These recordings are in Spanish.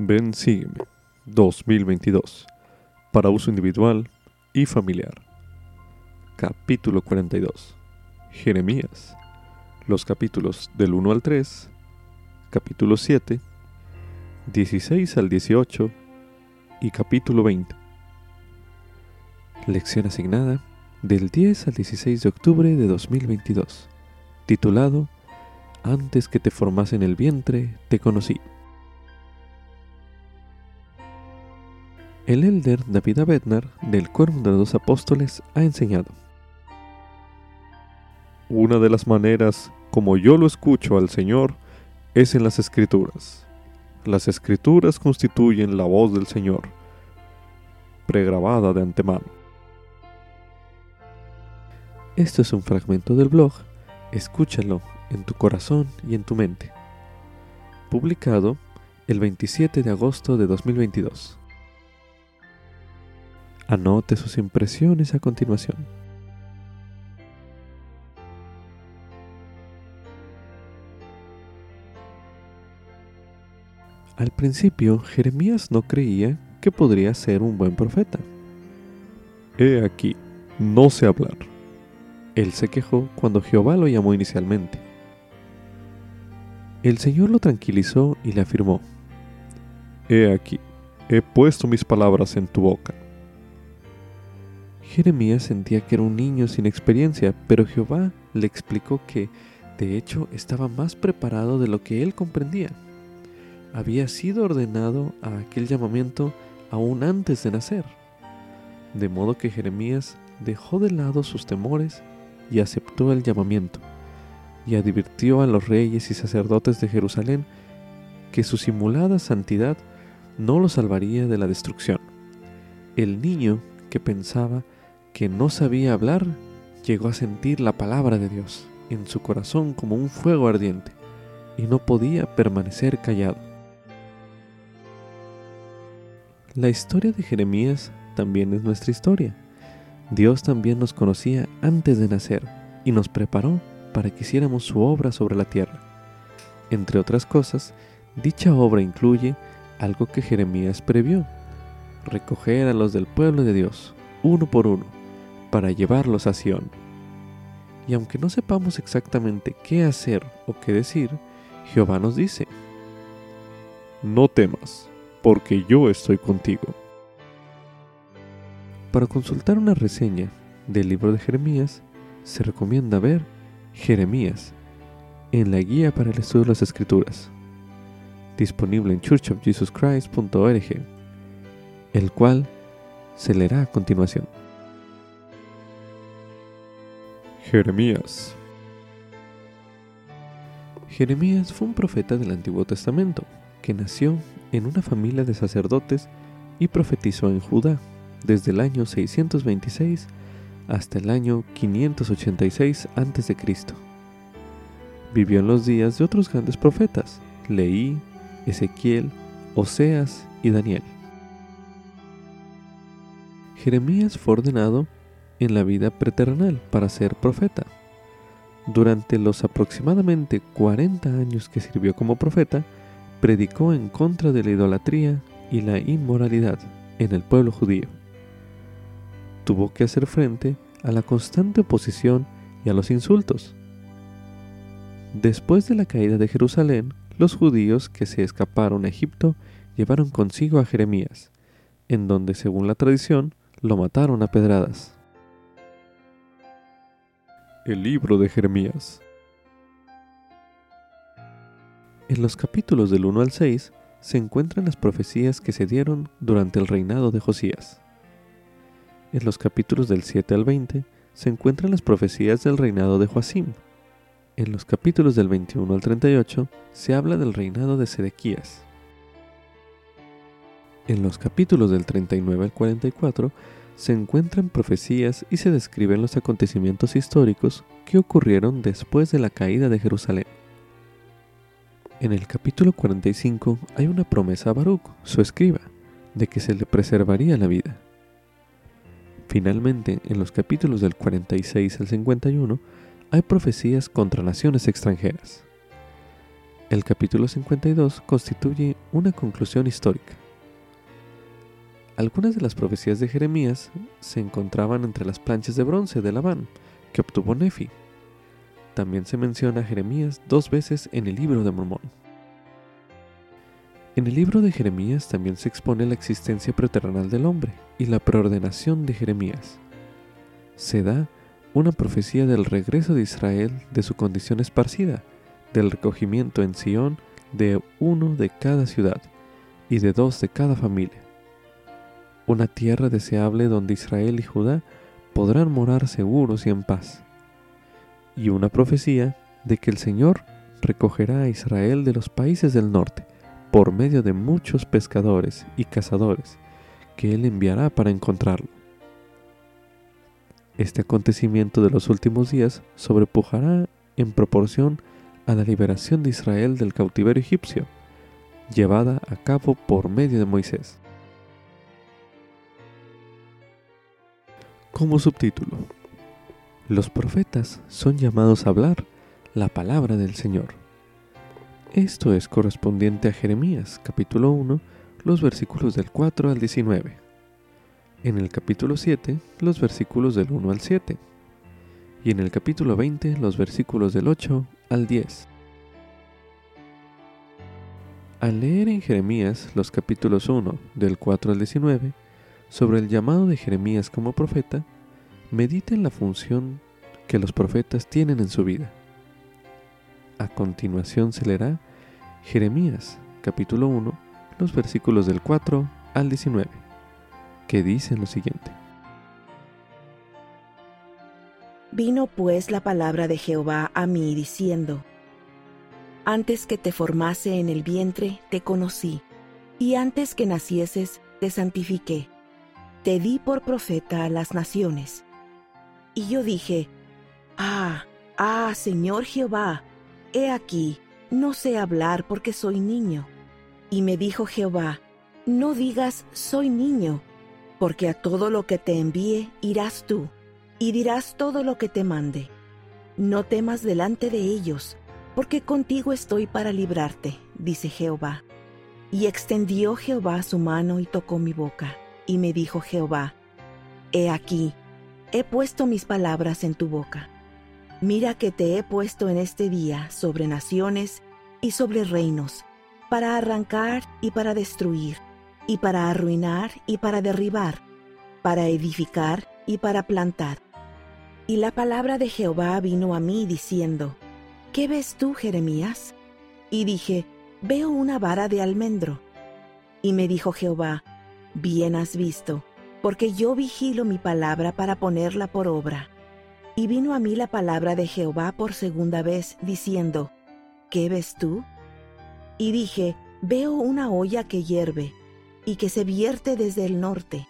Ven Sígueme 2022 para uso individual y familiar. Capítulo 42. Jeremías. Los capítulos del 1 al 3, capítulo 7, 16 al 18 y capítulo 20. Lección asignada del 10 al 16 de octubre de 2022, titulado Antes que te formase en el vientre, te conocí. El elder David Abednar, del Cuervo de los Dos Apóstoles, ha enseñado. Una de las maneras como yo lo escucho al Señor es en las Escrituras. Las Escrituras constituyen la voz del Señor, pregrabada de antemano. Esto es un fragmento del blog, escúchalo en tu corazón y en tu mente. Publicado el 27 de agosto de 2022. Anote sus impresiones a continuación. Al principio, Jeremías no creía que podría ser un buen profeta. He aquí, no sé hablar. Él se quejó cuando Jehová lo llamó inicialmente. El Señor lo tranquilizó y le afirmó, He aquí, he puesto mis palabras en tu boca. Jeremías sentía que era un niño sin experiencia, pero Jehová le explicó que, de hecho, estaba más preparado de lo que él comprendía. Había sido ordenado a aquel llamamiento aún antes de nacer. De modo que Jeremías dejó de lado sus temores y aceptó el llamamiento, y advirtió a los reyes y sacerdotes de Jerusalén que su simulada santidad no lo salvaría de la destrucción. El niño que pensaba que no sabía hablar, llegó a sentir la palabra de Dios en su corazón como un fuego ardiente y no podía permanecer callado. La historia de Jeremías también es nuestra historia. Dios también nos conocía antes de nacer y nos preparó para que hiciéramos su obra sobre la tierra. Entre otras cosas, dicha obra incluye algo que Jeremías previó, recoger a los del pueblo de Dios, uno por uno, para llevarlos a Sion. Y aunque no sepamos exactamente qué hacer o qué decir, Jehová nos dice, No temas, porque yo estoy contigo. Para consultar una reseña del libro de Jeremías, se recomienda ver Jeremías en la guía para el estudio de las escrituras, disponible en churchofjesuschrist.org, el cual se leerá a continuación. Jeremías Jeremías fue un profeta del Antiguo Testamento que nació en una familia de sacerdotes y profetizó en Judá desde el año 626 hasta el año 586 a.C. Vivió en los días de otros grandes profetas, Leí, Ezequiel, Oseas y Daniel. Jeremías fue ordenado en la vida preternal para ser profeta. Durante los aproximadamente 40 años que sirvió como profeta, predicó en contra de la idolatría y la inmoralidad en el pueblo judío. Tuvo que hacer frente a la constante oposición y a los insultos. Después de la caída de Jerusalén, los judíos que se escaparon a Egipto llevaron consigo a Jeremías, en donde, según la tradición, lo mataron a pedradas. El libro de Jeremías. En los capítulos del 1 al 6 se encuentran las profecías que se dieron durante el reinado de Josías. En los capítulos del 7 al 20 se encuentran las profecías del reinado de Joacim. En los capítulos del 21 al 38 se habla del reinado de Sedequías. En los capítulos del 39 al 44 se encuentran profecías y se describen los acontecimientos históricos que ocurrieron después de la caída de Jerusalén. En el capítulo 45 hay una promesa a Baruch, su escriba, de que se le preservaría la vida. Finalmente, en los capítulos del 46 al 51, hay profecías contra naciones extranjeras. El capítulo 52 constituye una conclusión histórica. Algunas de las profecías de Jeremías se encontraban entre las planchas de bronce de Labán que obtuvo Nefi. También se menciona a Jeremías dos veces en el libro de Mormón. En el libro de Jeremías también se expone la existencia preterrenal del hombre y la preordenación de Jeremías. Se da una profecía del regreso de Israel de su condición esparcida, del recogimiento en Sión de uno de cada ciudad y de dos de cada familia. Una tierra deseable donde Israel y Judá podrán morar seguros y en paz. Y una profecía de que el Señor recogerá a Israel de los países del norte por medio de muchos pescadores y cazadores que Él enviará para encontrarlo. Este acontecimiento de los últimos días sobrepujará en proporción a la liberación de Israel del cautiverio egipcio, llevada a cabo por medio de Moisés. Como subtítulo, los profetas son llamados a hablar la palabra del Señor. Esto es correspondiente a Jeremías capítulo 1, los versículos del 4 al 19. En el capítulo 7, los versículos del 1 al 7. Y en el capítulo 20, los versículos del 8 al 10. Al leer en Jeremías los capítulos 1 del 4 al 19 sobre el llamado de Jeremías como profeta, medita en la función que los profetas tienen en su vida. A continuación se leerá Jeremías capítulo 1, los versículos del 4 al 19, que dicen lo siguiente. Vino pues la palabra de Jehová a mí diciendo, Antes que te formase en el vientre, te conocí, y antes que nacieses, te santifiqué, te di por profeta a las naciones. Y yo dije, Ah, ah, Señor Jehová, He aquí, no sé hablar porque soy niño. Y me dijo Jehová, no digas soy niño, porque a todo lo que te envíe irás tú, y dirás todo lo que te mande. No temas delante de ellos, porque contigo estoy para librarte, dice Jehová. Y extendió Jehová su mano y tocó mi boca, y me dijo Jehová, He aquí, he puesto mis palabras en tu boca Mira que te he puesto en este día sobre naciones y sobre reinos, para arrancar y para destruir, y para arruinar y para derribar, para edificar y para plantar. Y la palabra de Jehová vino a mí diciendo, ¿Qué ves tú, Jeremías? Y dije, Veo una vara de almendro. Y me dijo Jehová, Bien has visto, porque yo vigilo mi palabra para ponerla por obra. Y vino a mí la palabra de Jehová por segunda vez, diciendo, ¿Qué ves tú? Y dije, Veo una olla que hierve, y que se vierte desde el norte.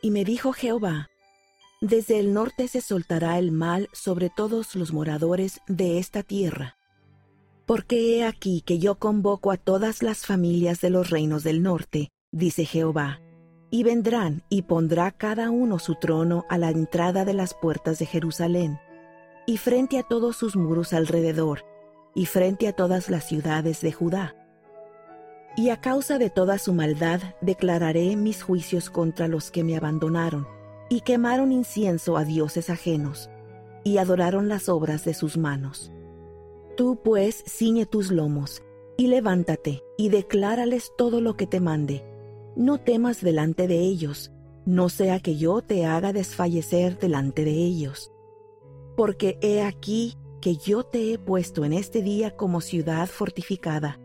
Y me dijo Jehová, Desde el norte se soltará el mal sobre todos los moradores de esta tierra. Porque he aquí que yo convoco a todas las familias de los reinos del norte, dice Jehová, y vendrán y pondrá cada uno su trono a la entrada de las puertas de Jerusalén, y frente a todos sus muros alrededor, y frente a todas las ciudades de Judá. Y a causa de toda su maldad declararé mis juicios contra los que me abandonaron, y quemaron incienso a dioses ajenos, y adoraron las obras de sus manos. Tú pues ciñe tus lomos, y levántate, y declárales todo lo que te mande, no temas delante de ellos, no sea que yo te haga desfallecer delante de ellos. Porque he aquí que yo te he puesto en este día como ciudad fortificada,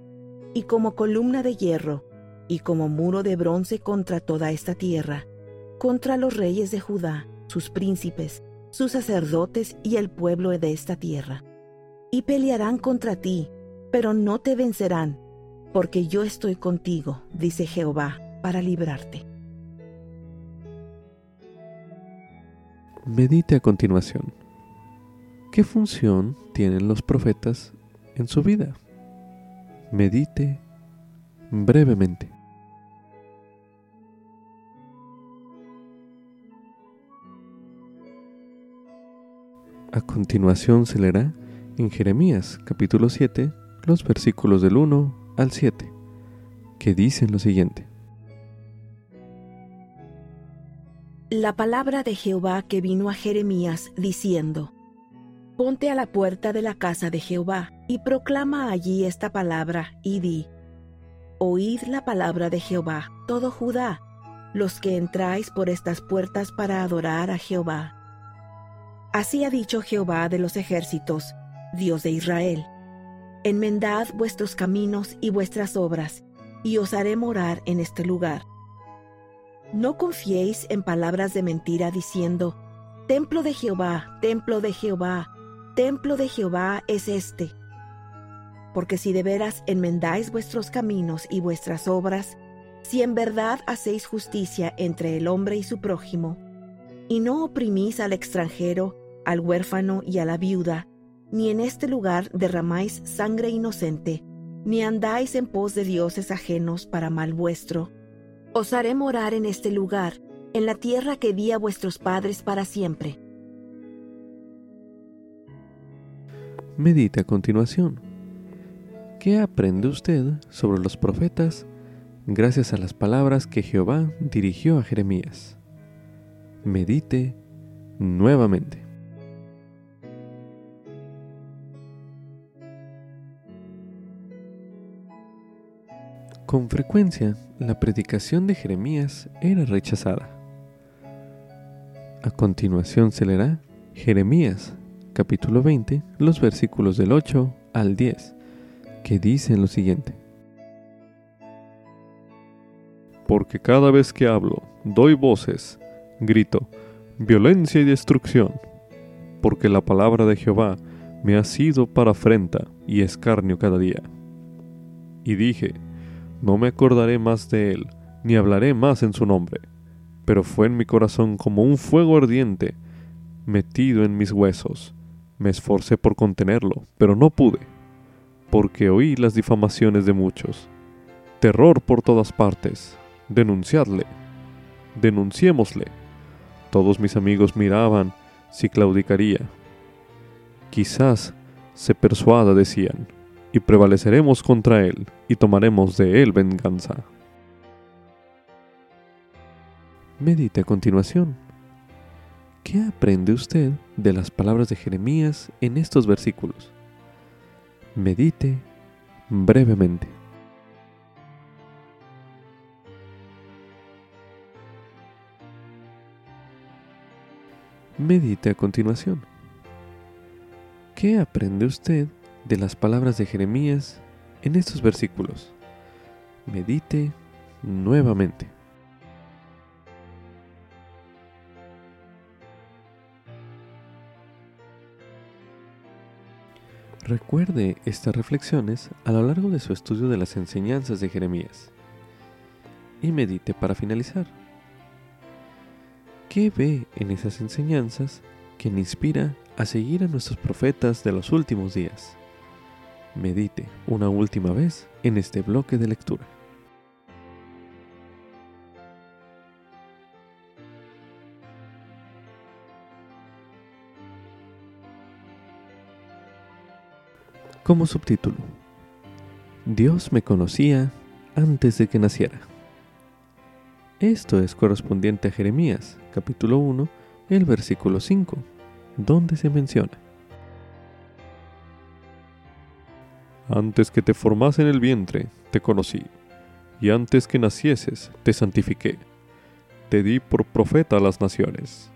y como columna de hierro, y como muro de bronce contra toda esta tierra, contra los reyes de Judá, sus príncipes, sus sacerdotes y el pueblo de esta tierra. Y pelearán contra ti, pero no te vencerán, porque yo estoy contigo, dice Jehová para librarte. Medite a continuación. ¿Qué función tienen los profetas en su vida? Medite brevemente. A continuación se leerá en Jeremías capítulo 7 los versículos del 1 al 7, que dicen lo siguiente. La palabra de Jehová que vino a Jeremías diciendo, Ponte a la puerta de la casa de Jehová y proclama allí esta palabra y di, Oíd la palabra de Jehová, todo Judá, los que entráis por estas puertas para adorar a Jehová. Así ha dicho Jehová de los ejércitos, Dios de Israel. Enmendad vuestros caminos y vuestras obras, y os haré morar en este lugar. No confiéis en palabras de mentira diciendo, Templo de Jehová, templo de Jehová, templo de Jehová es este. Porque si de veras enmendáis vuestros caminos y vuestras obras, si en verdad hacéis justicia entre el hombre y su prójimo, y no oprimís al extranjero, al huérfano y a la viuda, ni en este lugar derramáis sangre inocente, ni andáis en pos de dioses ajenos para mal vuestro, os haré morar en este lugar, en la tierra que di a vuestros padres para siempre. Medite a continuación. ¿Qué aprende usted sobre los profetas gracias a las palabras que Jehová dirigió a Jeremías. Medite nuevamente. Con frecuencia, la predicación de Jeremías era rechazada. A continuación se leerá Jeremías, capítulo 20, los versículos del 8 al 10, que dicen lo siguiente porque cada vez que hablo, doy voces, grito, violencia y destrucción, porque la palabra de Jehová me ha sido para afrenta y escarnio cada día. Y dije, no me acordaré más de él, ni hablaré más en su nombre, pero fue en mi corazón como un fuego ardiente, metido en mis huesos. Me esforcé por contenerlo, pero no pude, porque oí las difamaciones de muchos. Terror por todas partes, denunciadle, denunciémosle. Todos mis amigos miraban si claudicaría. Quizás se persuada, decían, y prevaleceremos contra él y tomaremos de él venganza. Medite a continuación. ¿Qué aprende usted de las palabras de Jeremías en estos versículos? Medite brevemente. Medite a continuación. ¿Qué aprende usted de las palabras de Jeremías en estos versículos? Medite nuevamente. Recuerde estas reflexiones a lo largo de su estudio de las enseñanzas de Jeremías. Y medite para finalizar. ¿Qué ve en esas enseñanzas que le inspira a seguir a nuestros profetas de los últimos días? Medite una última vez en este bloque de lectura. Como subtítulo, Dios me conocía antes de que naciera. Esto es correspondiente a Jeremías, capítulo 1, el versículo 5, donde se menciona. Antes que te formase en el vientre, te conocí, y antes que nacieses, te santifiqué. Te di por profeta a las naciones.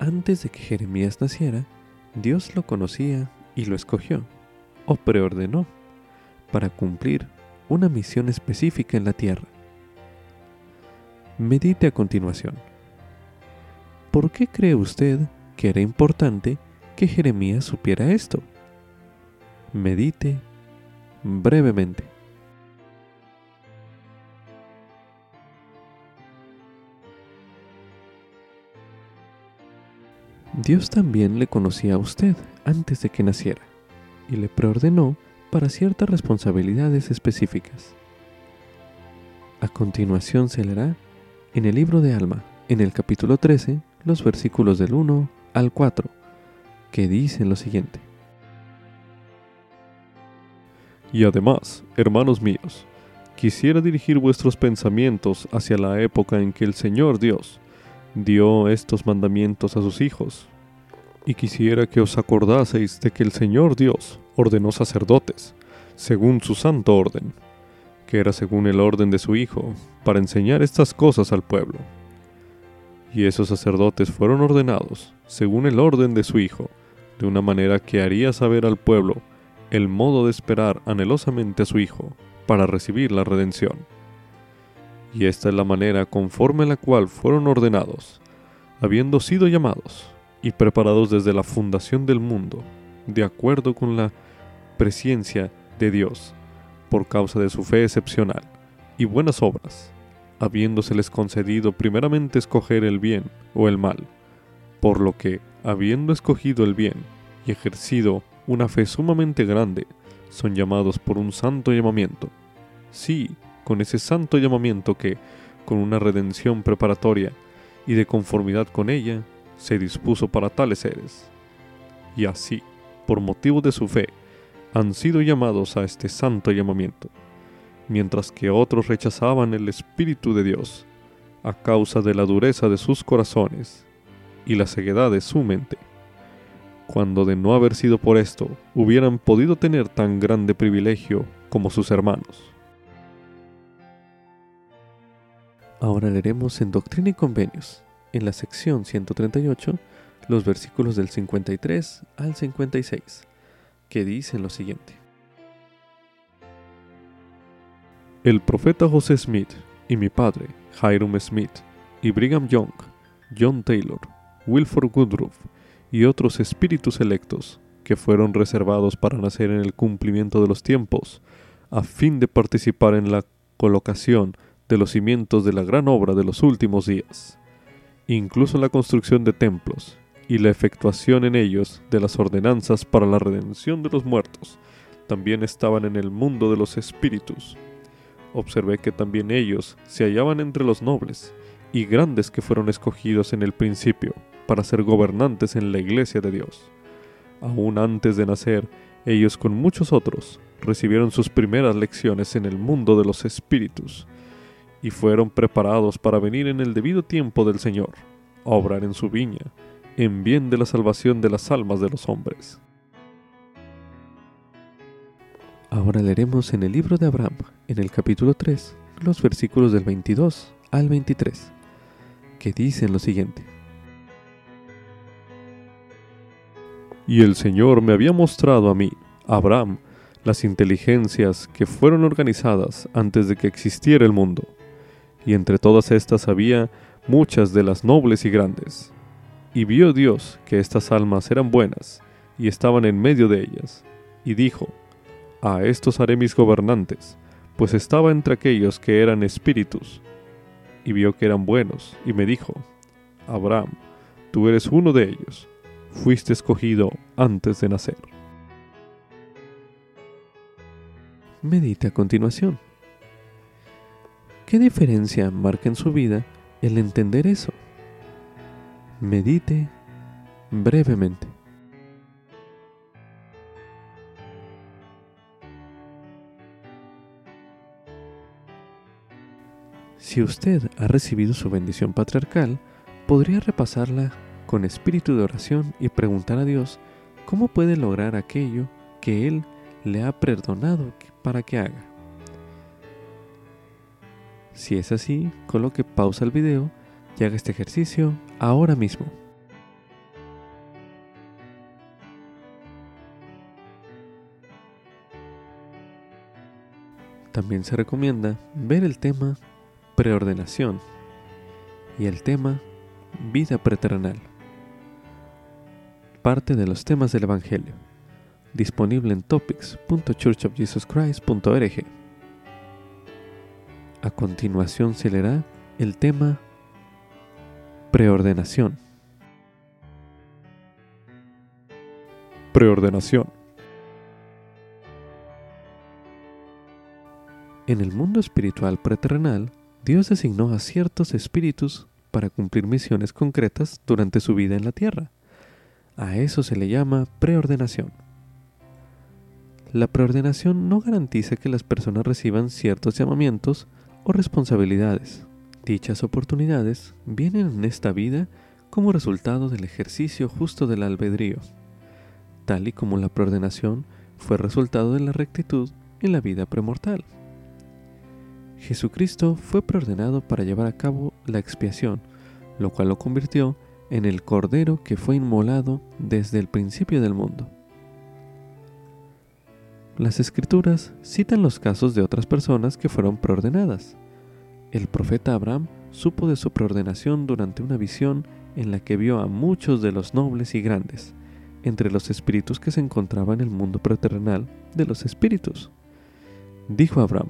Antes de que Jeremías naciera, Dios lo conocía y lo escogió, o preordenó, para cumplir una misión específica en la tierra. Medite a continuación. ¿Por qué cree usted que era importante que Jeremías supiera esto? Medite brevemente. Dios también le conocía a usted antes de que naciera y le preordenó para ciertas responsabilidades específicas. A continuación se leerá en el libro de Alma, en el capítulo 13, los versículos del 1 al 4, que dicen lo siguiente. Y además, hermanos míos, quisiera dirigir vuestros pensamientos hacia la época en que el Señor Dios dio estos mandamientos a sus hijos. Y quisiera que os acordaseis de que el Señor Dios ordenó sacerdotes, según su santo orden, que era según el orden de su Hijo, para enseñar estas cosas al pueblo. Y esos sacerdotes fueron ordenados, según el orden de su Hijo, de una manera que haría saber al pueblo el modo de esperar anhelosamente a su Hijo, para recibir la redención. Y esta es la manera conforme la cual fueron ordenados, habiendo sido llamados y preparados desde la fundación del mundo, de acuerdo con la presencia de Dios, por causa de su fe excepcional y buenas obras, habiéndoseles concedido primeramente escoger el bien o el mal, por lo que, habiendo escogido el bien y ejercido una fe sumamente grande, son llamados por un santo llamamiento. Sí, con ese santo llamamiento que, con una redención preparatoria y de conformidad con ella, se dispuso para tales seres. Y así, por motivo de su fe, han sido llamados a este santo llamamiento, mientras que otros rechazaban el Espíritu de Dios a causa de la dureza de sus corazones y la ceguedad de su mente cuando de no haber sido por esto hubieran podido tener tan grande privilegio como sus hermanos. Ahora leeremos en Doctrina y Convenios, en la sección 138, los versículos del 53 al 56, que dicen lo siguiente. El profeta José Smith y mi padre, Hiram Smith, y Brigham Young, John Taylor, Wilford Woodruff, y otros espíritus electos que fueron reservados para nacer en el cumplimiento de los tiempos, a fin de participar en la colocación de los cimientos de la gran obra de los últimos días, incluso la construcción de templos y la efectuación en ellos de las ordenanzas para la redención de los muertos, también estaban en el mundo de los espíritus. Observé que también ellos se hallaban entre los nobles y grandes que fueron escogidos en el principio para ser gobernantes en la iglesia de Dios. Aún antes de nacer, ellos con muchos otros recibieron sus primeras lecciones en el mundo de los espíritus y fueron preparados para venir en el debido tiempo del Señor, a obrar en su viña, en bien de la salvación de las almas de los hombres. Ahora leeremos en el libro de Abraham, en el capítulo 3, los versículos del 22 al 23, que dicen lo siguiente. Y el Señor me había mostrado a mí, Abraham, las inteligencias que fueron organizadas antes de que existiera el mundo. Y entre todas estas había muchas de las nobles y grandes. Y vio Dios que estas almas eran buenas, y estaban en medio de ellas. Y dijo, A estos haré mis gobernantes, pues estaba entre aquellos que eran espíritus. Y vio que eran buenos, y me dijo, Abraham, tú eres uno de ellos fuiste escogido antes de nacer. Medite a continuación. ¿Qué diferencia marca en su vida el entender eso? Medite brevemente. Si usted ha recibido su bendición patriarcal, podría repasarla con espíritu de oración y preguntar a Dios cómo puede lograr aquello que Él le ha perdonado para que haga. Si es así, coloque pausa al video y haga este ejercicio ahora mismo. También se recomienda ver el tema preordenación y el tema vida preterrenal parte de los temas del Evangelio, disponible en topics.churchofjesuschrist.org. A continuación se leerá el tema Preordenación. Preordenación. En el mundo espiritual preterrenal, Dios designó a ciertos espíritus para cumplir misiones concretas durante su vida en la tierra. A eso se le llama preordenación. la preordenación no garantiza que las personas reciban ciertos llamamientos o responsabilidades. Dichas oportunidades vienen en esta vida como resultado del ejercicio justo del albedrío, tal y como la preordenación fue resultado de la rectitud en la vida premortal. Jesucristo fue preordenado para llevar a cabo la expiación, lo cual lo convirtió en el Cordero que fue inmolado desde el principio del mundo. Las escrituras citan los casos de otras personas que fueron preordenadas. El profeta Abraham supo de su preordenación durante una visión en la que vio a muchos de los nobles y grandes, entre los espíritus que se encontraban en el mundo preterrenal de los espíritus. Dijo Abraham,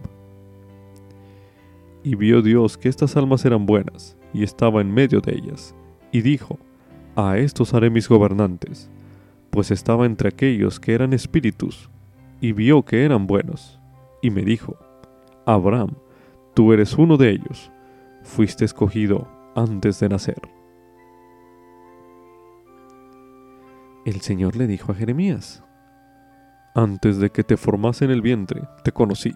y vio Dios que estas almas eran buenas, y estaba en medio de ellas, y dijo, A estos haré mis gobernantes, pues estaba entre aquellos que eran espíritus, y vio que eran buenos, y me dijo, Abraham, tú eres uno de ellos, fuiste escogido antes de nacer. El Señor le dijo a Jeremías, Antes de que te formase en el vientre, te conocí,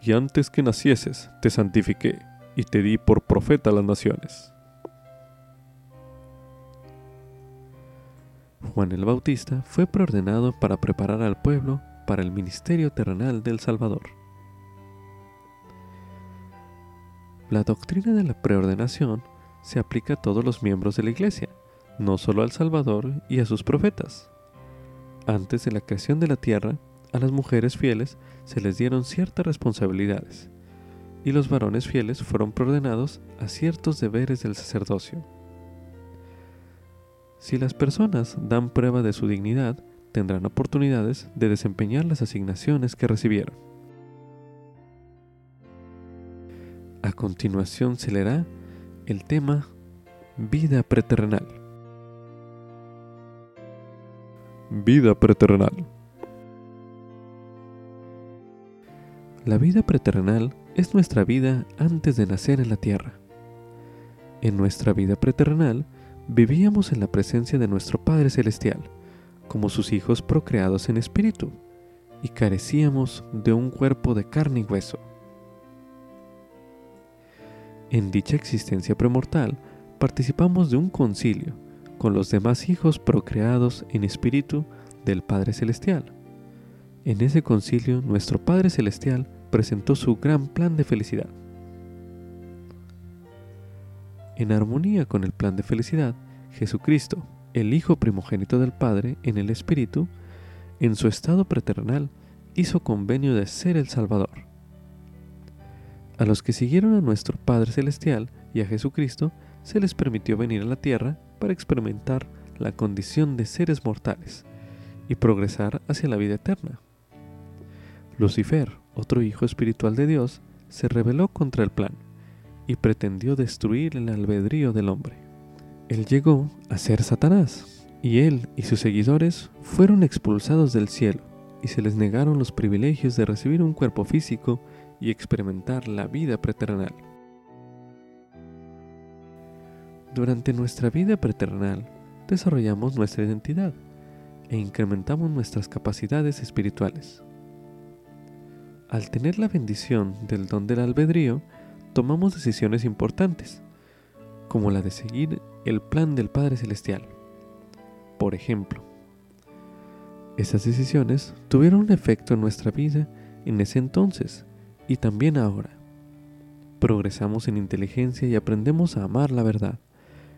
y antes que nacieses, te santifiqué, y te di por profeta a las naciones. Juan el Bautista fue preordenado para preparar al pueblo para el ministerio terrenal del Salvador. La doctrina de la preordenación se aplica a todos los miembros de la Iglesia, no solo al Salvador y a sus profetas. Antes de la creación de la tierra, a las mujeres fieles se les dieron ciertas responsabilidades, y los varones fieles fueron preordenados a ciertos deberes del sacerdocio. Si las personas dan prueba de su dignidad, tendrán oportunidades de desempeñar las asignaciones que recibieron. A continuación se leerá el tema Vida preterrenal. Vida preterrenal. La vida preterrenal es nuestra vida antes de nacer en la tierra. En nuestra vida preterrenal vivíamos en la presencia de nuestro Padre Celestial como sus hijos procreados en espíritu, y carecíamos de un cuerpo de carne y hueso. En dicha existencia premortal participamos de un concilio con los demás hijos procreados en espíritu del Padre Celestial. En ese concilio nuestro Padre Celestial presentó su gran plan de felicidad. En armonía con el plan de felicidad, Jesucristo, el Hijo primogénito del Padre en el Espíritu, en su estado preternal, hizo convenio de ser el Salvador. A los que siguieron a nuestro Padre Celestial y a Jesucristo, se les permitió venir a la tierra para experimentar la condición de seres mortales y progresar hacia la vida eterna. Lucifer, otro hijo espiritual de Dios, se rebeló contra el plan y pretendió destruir el albedrío del hombre. Él llegó a ser Satanás, y él y sus seguidores fueron expulsados del cielo, y se les negaron los privilegios de recibir un cuerpo físico y experimentar la vida preternal. Durante nuestra vida preternal, desarrollamos nuestra identidad e incrementamos nuestras capacidades espirituales. Al tener la bendición del don del albedrío, tomamos decisiones importantes, como la de seguir el plan del Padre Celestial. Por ejemplo, esas decisiones tuvieron un efecto en nuestra vida en ese entonces y también ahora. Progresamos en inteligencia y aprendemos a amar la verdad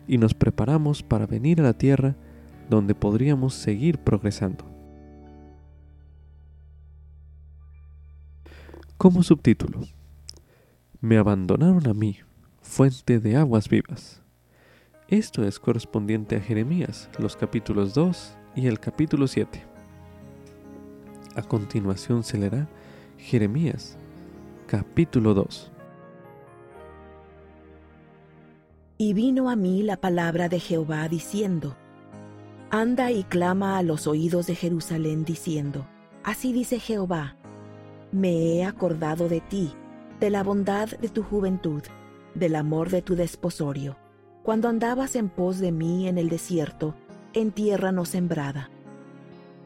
y nos preparamos para venir a la tierra donde podríamos seguir progresando. Como subtítulo, me abandonaron a mí, fuente de aguas vivas. Esto es correspondiente a Jeremías, los capítulos 2 y el capítulo 7. A continuación se leerá Jeremías, capítulo 2. Y vino a mí la palabra de Jehová diciendo, Anda y clama a los oídos de Jerusalén diciendo, Así dice Jehová, me he acordado de ti, de la bondad de tu juventud, del amor de tu desposorio cuando andabas en pos de mí en el desierto, en tierra no sembrada.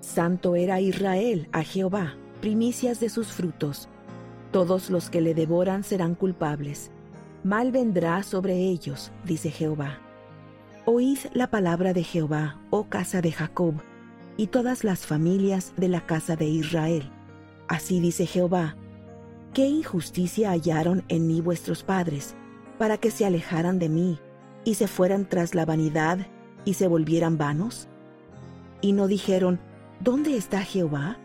Santo era Israel a Jehová, primicias de sus frutos. Todos los que le devoran serán culpables. Mal vendrá sobre ellos, dice Jehová. Oíd la palabra de Jehová, oh casa de Jacob, y todas las familias de la casa de Israel. Así dice Jehová, ¿qué injusticia hallaron en mí vuestros padres, para que se alejaran de mí, y se fueran tras la vanidad, y se volvieran vanos? Y no dijeron, ¿dónde está Jehová?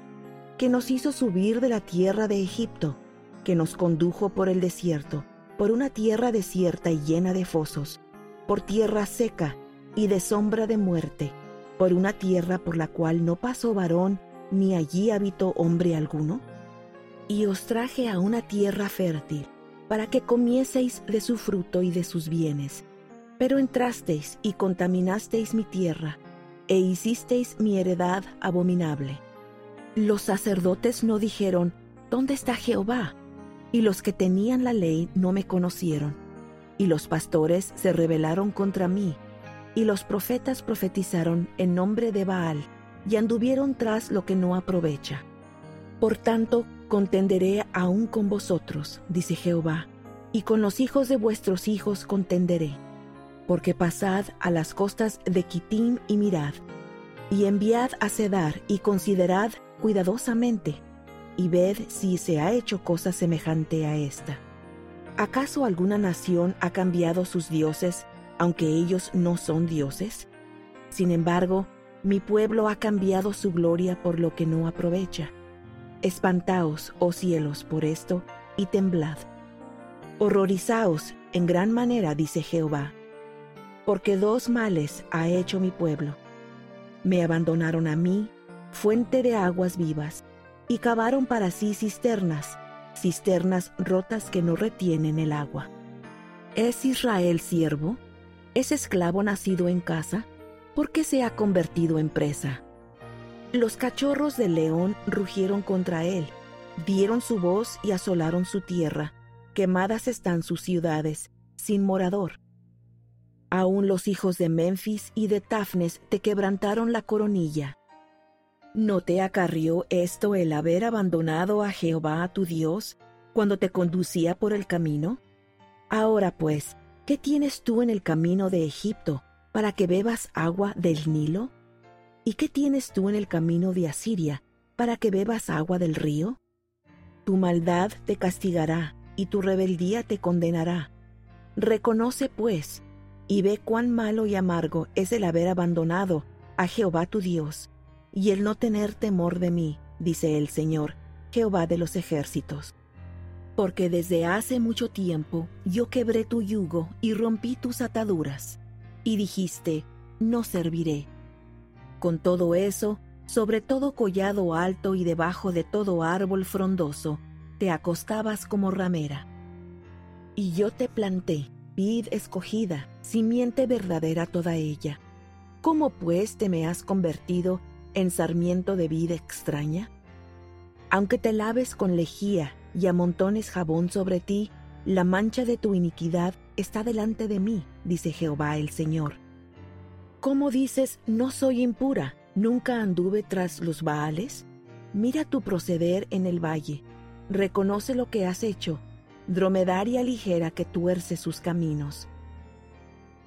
Que nos hizo subir de la tierra de Egipto, que nos condujo por el desierto, por una tierra desierta y llena de fosos, por tierra seca y de sombra de muerte, por una tierra por la cual no pasó varón, ni allí habitó hombre alguno? Y os traje a una tierra fértil, para que comieseis de su fruto y de sus bienes. Pero entrasteis y contaminasteis mi tierra, e hicisteis mi heredad abominable. Los sacerdotes no dijeron, ¿Dónde está Jehová? Y los que tenían la ley no me conocieron. Y los pastores se rebelaron contra mí, y los profetas profetizaron en nombre de Baal, y anduvieron tras lo que no aprovecha. Por tanto, contenderé aún con vosotros, dice Jehová, y con los hijos de vuestros hijos contenderé. Porque pasad a las costas de Kitim y mirad, y enviad a Cedar y considerad cuidadosamente, y ved si se ha hecho cosa semejante a esta. ¿Acaso alguna nación ha cambiado sus dioses, aunque ellos no son dioses? Sin embargo, mi pueblo ha cambiado su gloria por lo que no aprovecha. Espantaos, oh cielos, por esto, y temblad. Horrorizaos en gran manera, dice Jehová, porque dos males ha hecho mi pueblo. Me abandonaron a mí, fuente de aguas vivas, y cavaron para sí cisternas, cisternas rotas que no retienen el agua. ¿Es Israel siervo? ¿Es esclavo nacido en casa? ¿Por qué se ha convertido en presa? Los cachorros del león rugieron contra él, dieron su voz y asolaron su tierra. Quemadas están sus ciudades, sin morador. Aún los hijos de Memphis y de Tafnes te quebrantaron la coronilla. ¿No te acarrió esto el haber abandonado a Jehová tu Dios cuando te conducía por el camino? Ahora pues, ¿qué tienes tú en el camino de Egipto para que bebas agua del Nilo? ¿Y qué tienes tú en el camino de Asiria para que bebas agua del río? Tu maldad te castigará y tu rebeldía te condenará. Reconoce pues y ve cuán malo y amargo es el haber abandonado a Jehová tu Dios y el no tener temor de mí, dice el Señor, Jehová de los ejércitos. Porque desde hace mucho tiempo yo quebré tu yugo y rompí tus ataduras, y dijiste, no serviré con todo eso, sobre todo collado alto y debajo de todo árbol frondoso, te acostabas como ramera. Y yo te planté, vid escogida, simiente verdadera toda ella. ¿Cómo pues te me has convertido en sarmiento de vida extraña? Aunque te laves con lejía y amontones jabón sobre ti, la mancha de tu iniquidad está delante de mí, dice Jehová el Señor. ¿Cómo dices, no soy impura, nunca anduve tras los Baales? Mira tu proceder en el valle, reconoce lo que has hecho, dromedaria ligera que tuerce sus caminos.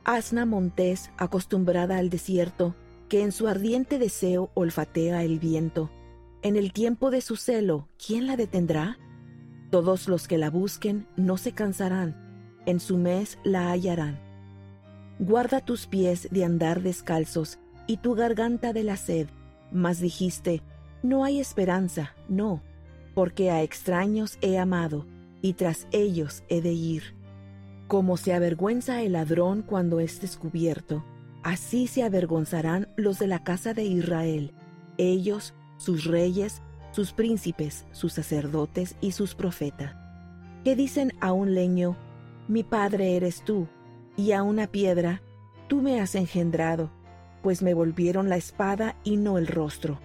Asna montés, acostumbrada al desierto, que en su ardiente deseo olfatea el viento. En el tiempo de su celo, ¿quién la detendrá? Todos los que la busquen no se cansarán, en su mes la hallarán. Guarda tus pies de andar descalzos y tu garganta de la sed. Mas dijiste, no hay esperanza, no, porque a extraños he amado, y tras ellos he de ir. Como se avergüenza el ladrón cuando es descubierto, así se avergonzarán los de la casa de Israel, ellos, sus reyes, sus príncipes, sus sacerdotes y sus profetas, que dicen a un leño, mi padre eres tú, y a una piedra, tú me has engendrado, pues me volvieron la espada y no el rostro.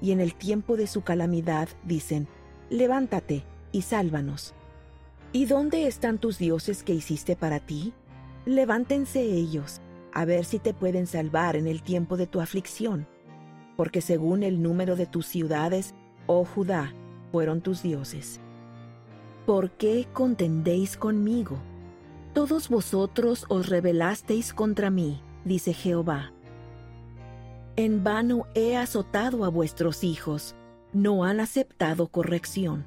Y en el tiempo de su calamidad dicen, levántate y sálvanos. ¿Y dónde están tus dioses que hiciste para ti? Levántense ellos, a ver si te pueden salvar en el tiempo de tu aflicción. porque según el número de tus ciudades, oh Judá, fueron tus dioses. ¿Por qué contendéis conmigo? Todos vosotros os rebelasteis contra mí, dice Jehová. En vano he azotado a vuestros hijos, no han aceptado corrección.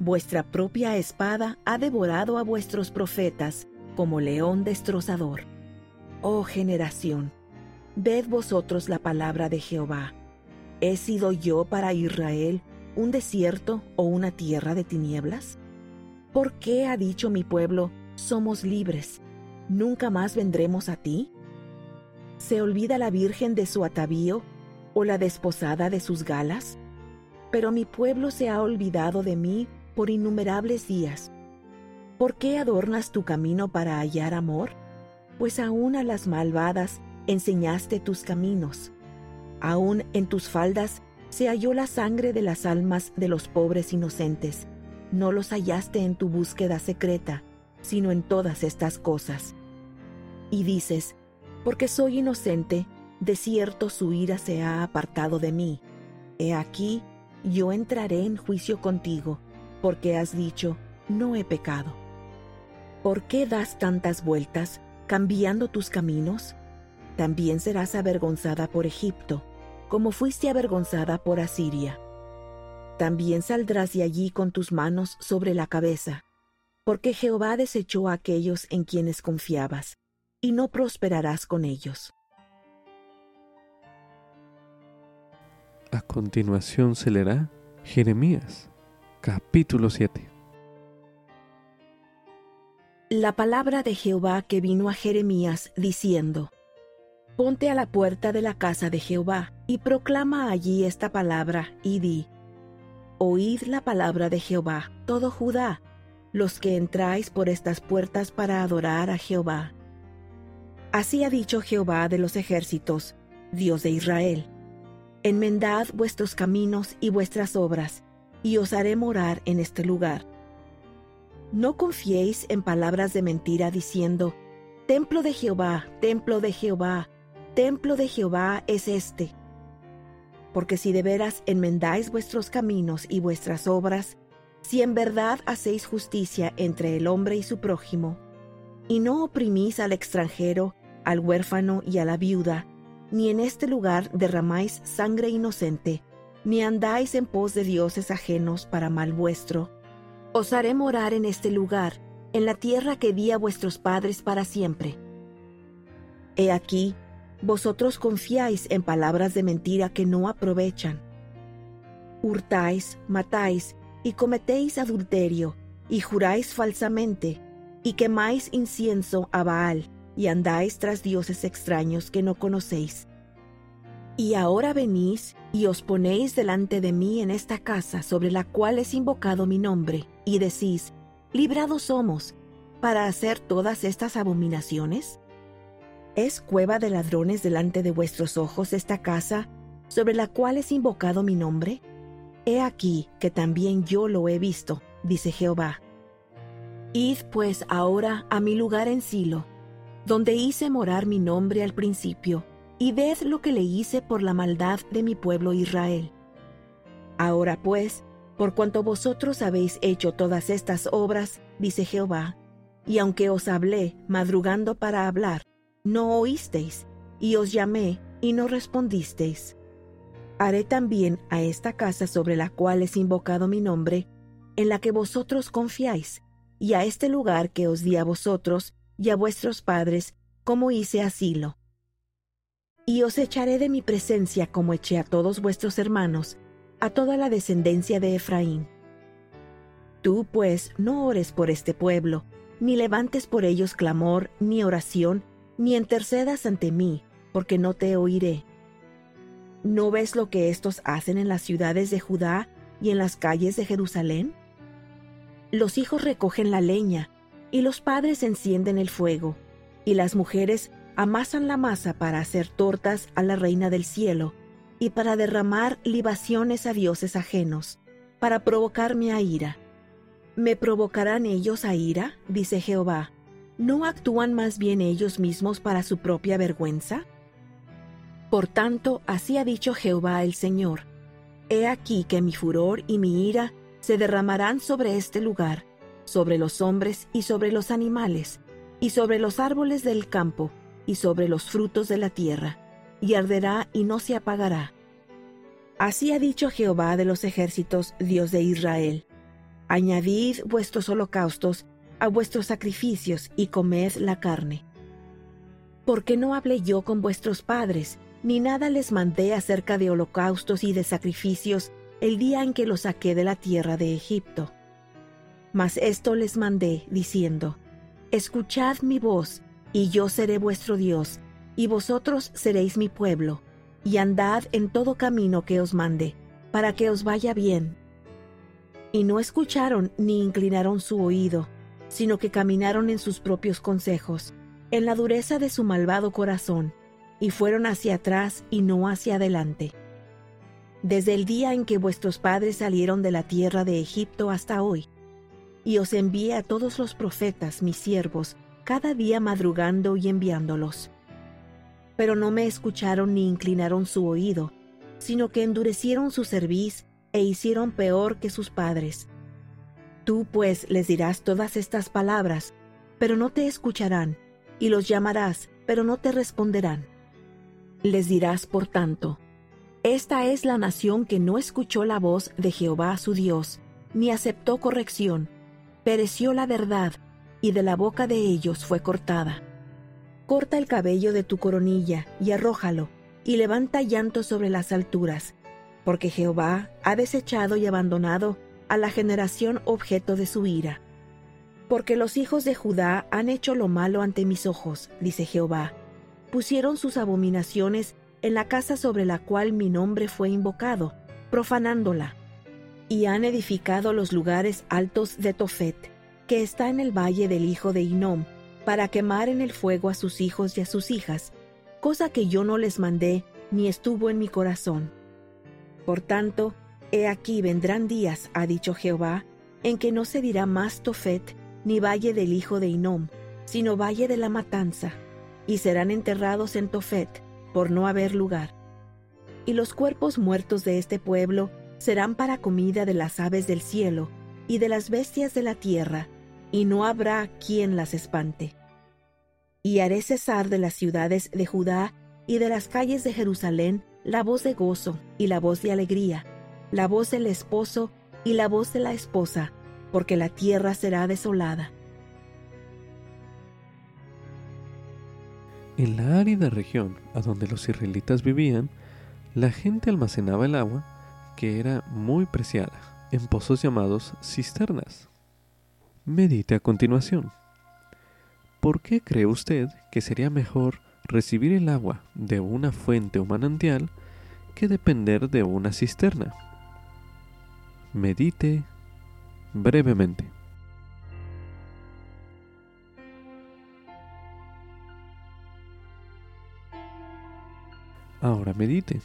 Vuestra propia espada ha devorado a vuestros profetas como león destrozador. Oh generación, ved vosotros la palabra de Jehová. ¿He sido yo para Israel un desierto o una tierra de tinieblas? ¿Por qué ha dicho mi pueblo, somos libres? ¿Nunca más vendremos a ti? ¿Se olvida la virgen de su atavío o la desposada de sus galas? Pero mi pueblo se ha olvidado de mí por innumerables días. ¿Por qué adornas tu camino para hallar amor? Pues aún a las malvadas enseñaste tus caminos. Aún en tus faldas se halló la sangre de las almas de los pobres inocentes no los hallaste en tu búsqueda secreta, sino en todas estas cosas. Y dices, porque soy inocente, de cierto su ira se ha apartado de mí. He aquí, yo entraré en juicio contigo, porque has dicho, no he pecado. ¿Por qué das tantas vueltas, cambiando tus caminos? También serás avergonzada por Egipto, como fuiste avergonzada por Asiria. También saldrás de allí con tus manos sobre la cabeza, porque Jehová desechó a aquellos en quienes confiabas, y no prosperarás con ellos. A continuación se leerá Jeremías, capítulo 7. La palabra de Jehová que vino a Jeremías diciendo, Ponte a la puerta de la casa de Jehová, y proclama allí esta palabra, y di, Oíd la palabra de Jehová, todo Judá, los que entráis por estas puertas para adorar a Jehová. Así ha dicho Jehová de los ejércitos, Dios de Israel. Enmendad vuestros caminos y vuestras obras, y os haré morar en este lugar. No confiéis en palabras de mentira diciendo, Templo de Jehová, templo de Jehová, templo de Jehová es este porque si de veras enmendáis vuestros caminos y vuestras obras, si en verdad hacéis justicia entre el hombre y su prójimo, y no oprimís al extranjero, al huérfano y a la viuda, ni en este lugar derramáis sangre inocente, ni andáis en pos de dioses ajenos para mal vuestro, os haré morar en este lugar, en la tierra que di a vuestros padres para siempre. He aquí, vosotros confiáis en palabras de mentira que no aprovechan. Hurtáis, matáis y cometéis adulterio, y juráis falsamente, y quemáis incienso a Baal, y andáis tras dioses extraños que no conocéis. Y ahora venís y os ponéis delante de mí en esta casa sobre la cual es invocado mi nombre, y decís, librados somos, para hacer todas estas abominaciones? ¿Es cueva de ladrones delante de vuestros ojos esta casa, sobre la cual es invocado mi nombre? He aquí que también yo lo he visto, dice Jehová. Id pues ahora a mi lugar en Silo, donde hice morar mi nombre al principio, y ved lo que le hice por la maldad de mi pueblo Israel. Ahora pues, por cuanto vosotros habéis hecho todas estas obras, dice Jehová, y aunque os hablé madrugando para hablar, no oísteis, y os llamé, y no respondisteis. Haré también a esta casa sobre la cual es invocado mi nombre, en la que vosotros confiáis, y a este lugar que os di a vosotros y a vuestros padres, como hice asilo. Y os echaré de mi presencia como eché a todos vuestros hermanos, a toda la descendencia de Efraín. Tú, pues, no ores por este pueblo, ni levantes por ellos clamor, ni oración, ni intercedas ante mí, porque no te oiré. ¿No ves lo que estos hacen en las ciudades de Judá y en las calles de Jerusalén? Los hijos recogen la leña, y los padres encienden el fuego, y las mujeres amasan la masa para hacer tortas a la reina del cielo, y para derramar libaciones a dioses ajenos, para provocarme a ira. ¿Me provocarán ellos a ira? dice Jehová ¿no actúan más bien ellos mismos para su propia vergüenza? Por tanto, así ha dicho Jehová el Señor. He aquí que mi furor y mi ira se derramarán sobre este lugar, sobre los hombres y sobre los animales, y sobre los árboles del campo, y sobre los frutos de la tierra, y arderá y no se apagará. Así ha dicho Jehová de los ejércitos, Dios de Israel. Añadid vuestros holocaustos a vuestros sacrificios y comed la carne. Porque no hablé yo con vuestros padres, ni nada les mandé acerca de holocaustos y de sacrificios el día en que los saqué de la tierra de Egipto. Mas esto les mandé, diciendo, Escuchad mi voz, y yo seré vuestro Dios, y vosotros seréis mi pueblo, y andad en todo camino que os mande, para que os vaya bien. Y no escucharon ni inclinaron su oído, sino que caminaron en sus propios consejos, en la dureza de su malvado corazón, y fueron hacia atrás y no hacia adelante. Desde el día en que vuestros padres salieron de la tierra de Egipto hasta hoy, y os envié a todos los profetas, mis siervos, cada día madrugando y enviándolos. Pero no me escucharon ni inclinaron su oído, sino que endurecieron su cerviz e hicieron peor que sus padres. Tú pues les dirás todas estas palabras, pero no te escucharán, y los llamarás, pero no te responderán. Les dirás, por tanto, Esta es la nación que no escuchó la voz de Jehová su Dios, ni aceptó corrección, pereció la verdad, y de la boca de ellos fue cortada. Corta el cabello de tu coronilla y arrójalo, y levanta llanto sobre las alturas, porque Jehová ha desechado y abandonado a la generación objeto de su ira. Porque los hijos de Judá han hecho lo malo ante mis ojos, dice Jehová pusieron sus abominaciones en la casa sobre la cual mi nombre fue invocado, profanándola, y han edificado los lugares altos de Tofet, que está en el valle del hijo de Inom, para quemar en el fuego a sus hijos y a sus hijas, cosa que yo no les mandé ni estuvo en mi corazón. Por tanto, he aquí vendrán días, ha dicho Jehová, en que no se dirá más Tofet ni valle del hijo de Inom, sino valle de la matanza, y serán enterrados en Tofet, por no haber lugar. Y los cuerpos muertos de este pueblo serán para comida de las aves del cielo y de las bestias de la tierra, y no habrá quien las espante. Y haré cesar de las ciudades de Judá y de las calles de Jerusalén la voz de gozo y la voz de alegría, la voz del esposo y la voz de la esposa, porque la tierra será desolada En la árida región a donde los israelitas vivían, la gente almacenaba el agua, que era muy preciada, en pozos llamados cisternas. Medite a continuación. ¿Por qué cree usted que sería mejor recibir el agua de una fuente o manantial que depender de una cisterna? Medite brevemente. Ahora medite.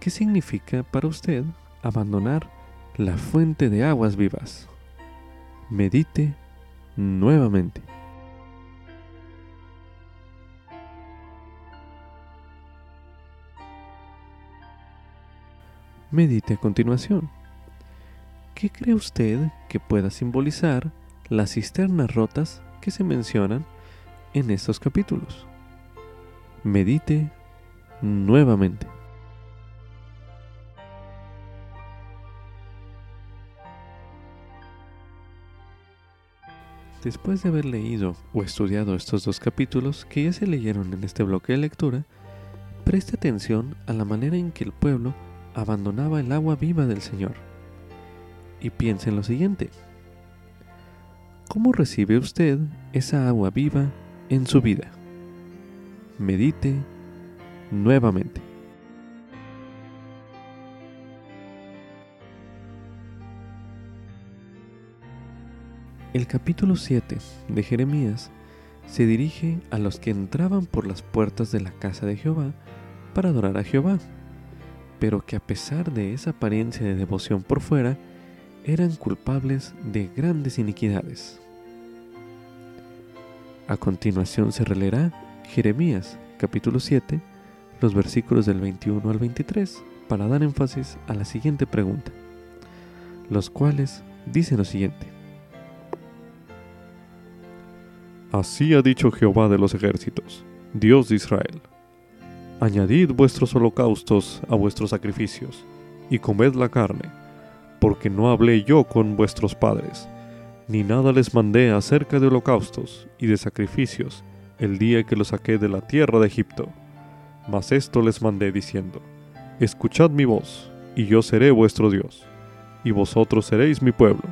¿Qué significa para usted abandonar la fuente de aguas vivas? Medite nuevamente. Medite a continuación. ¿Qué cree usted que pueda simbolizar las cisternas rotas que se mencionan en estos capítulos? Medite nuevamente. Después de haber leído o estudiado estos dos capítulos que ya se leyeron en este bloque de lectura, preste atención a la manera en que el pueblo abandonaba el agua viva del Señor. Y piense en lo siguiente. ¿Cómo recibe usted esa agua viva en su vida? Medite nuevamente. El capítulo 7 de Jeremías se dirige a los que entraban por las puertas de la casa de Jehová para adorar a Jehová, pero que a pesar de esa apariencia de devoción por fuera, eran culpables de grandes iniquidades. A continuación se releerá Jeremías capítulo 7, los versículos del 21 al 23 para dar énfasis a la siguiente pregunta, los cuales dicen lo siguiente. Así ha dicho Jehová de los ejércitos, Dios de Israel. Añadid vuestros holocaustos a vuestros sacrificios, y comed la carne, porque no hablé yo con vuestros padres, ni nada les mandé acerca de holocaustos y de sacrificios el día que los saqué de la tierra de Egipto. Mas esto les mandé diciendo, Escuchad mi voz, y yo seré vuestro Dios, y vosotros seréis mi pueblo,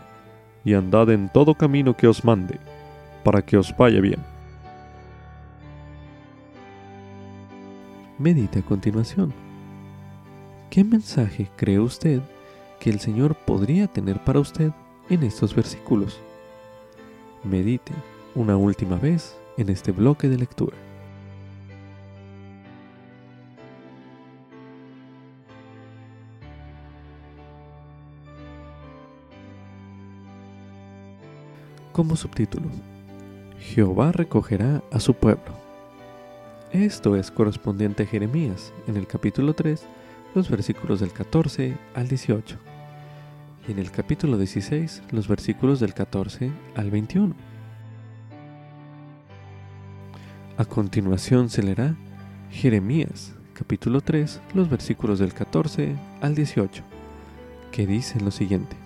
y andad en todo camino que os mande, para que os vaya bien. Medite a continuación. ¿Qué mensaje cree usted que el Señor podría tener para usted en estos versículos? Medite una última vez en este bloque de lectura. Como subtítulo, Jehová recogerá a su pueblo. Esto es correspondiente a Jeremías en el capítulo 3, los versículos del 14 al 18, y en el capítulo 16, los versículos del 14 al 21. A continuación se leerá Jeremías, capítulo 3, los versículos del 14 al 18, que dicen lo siguiente.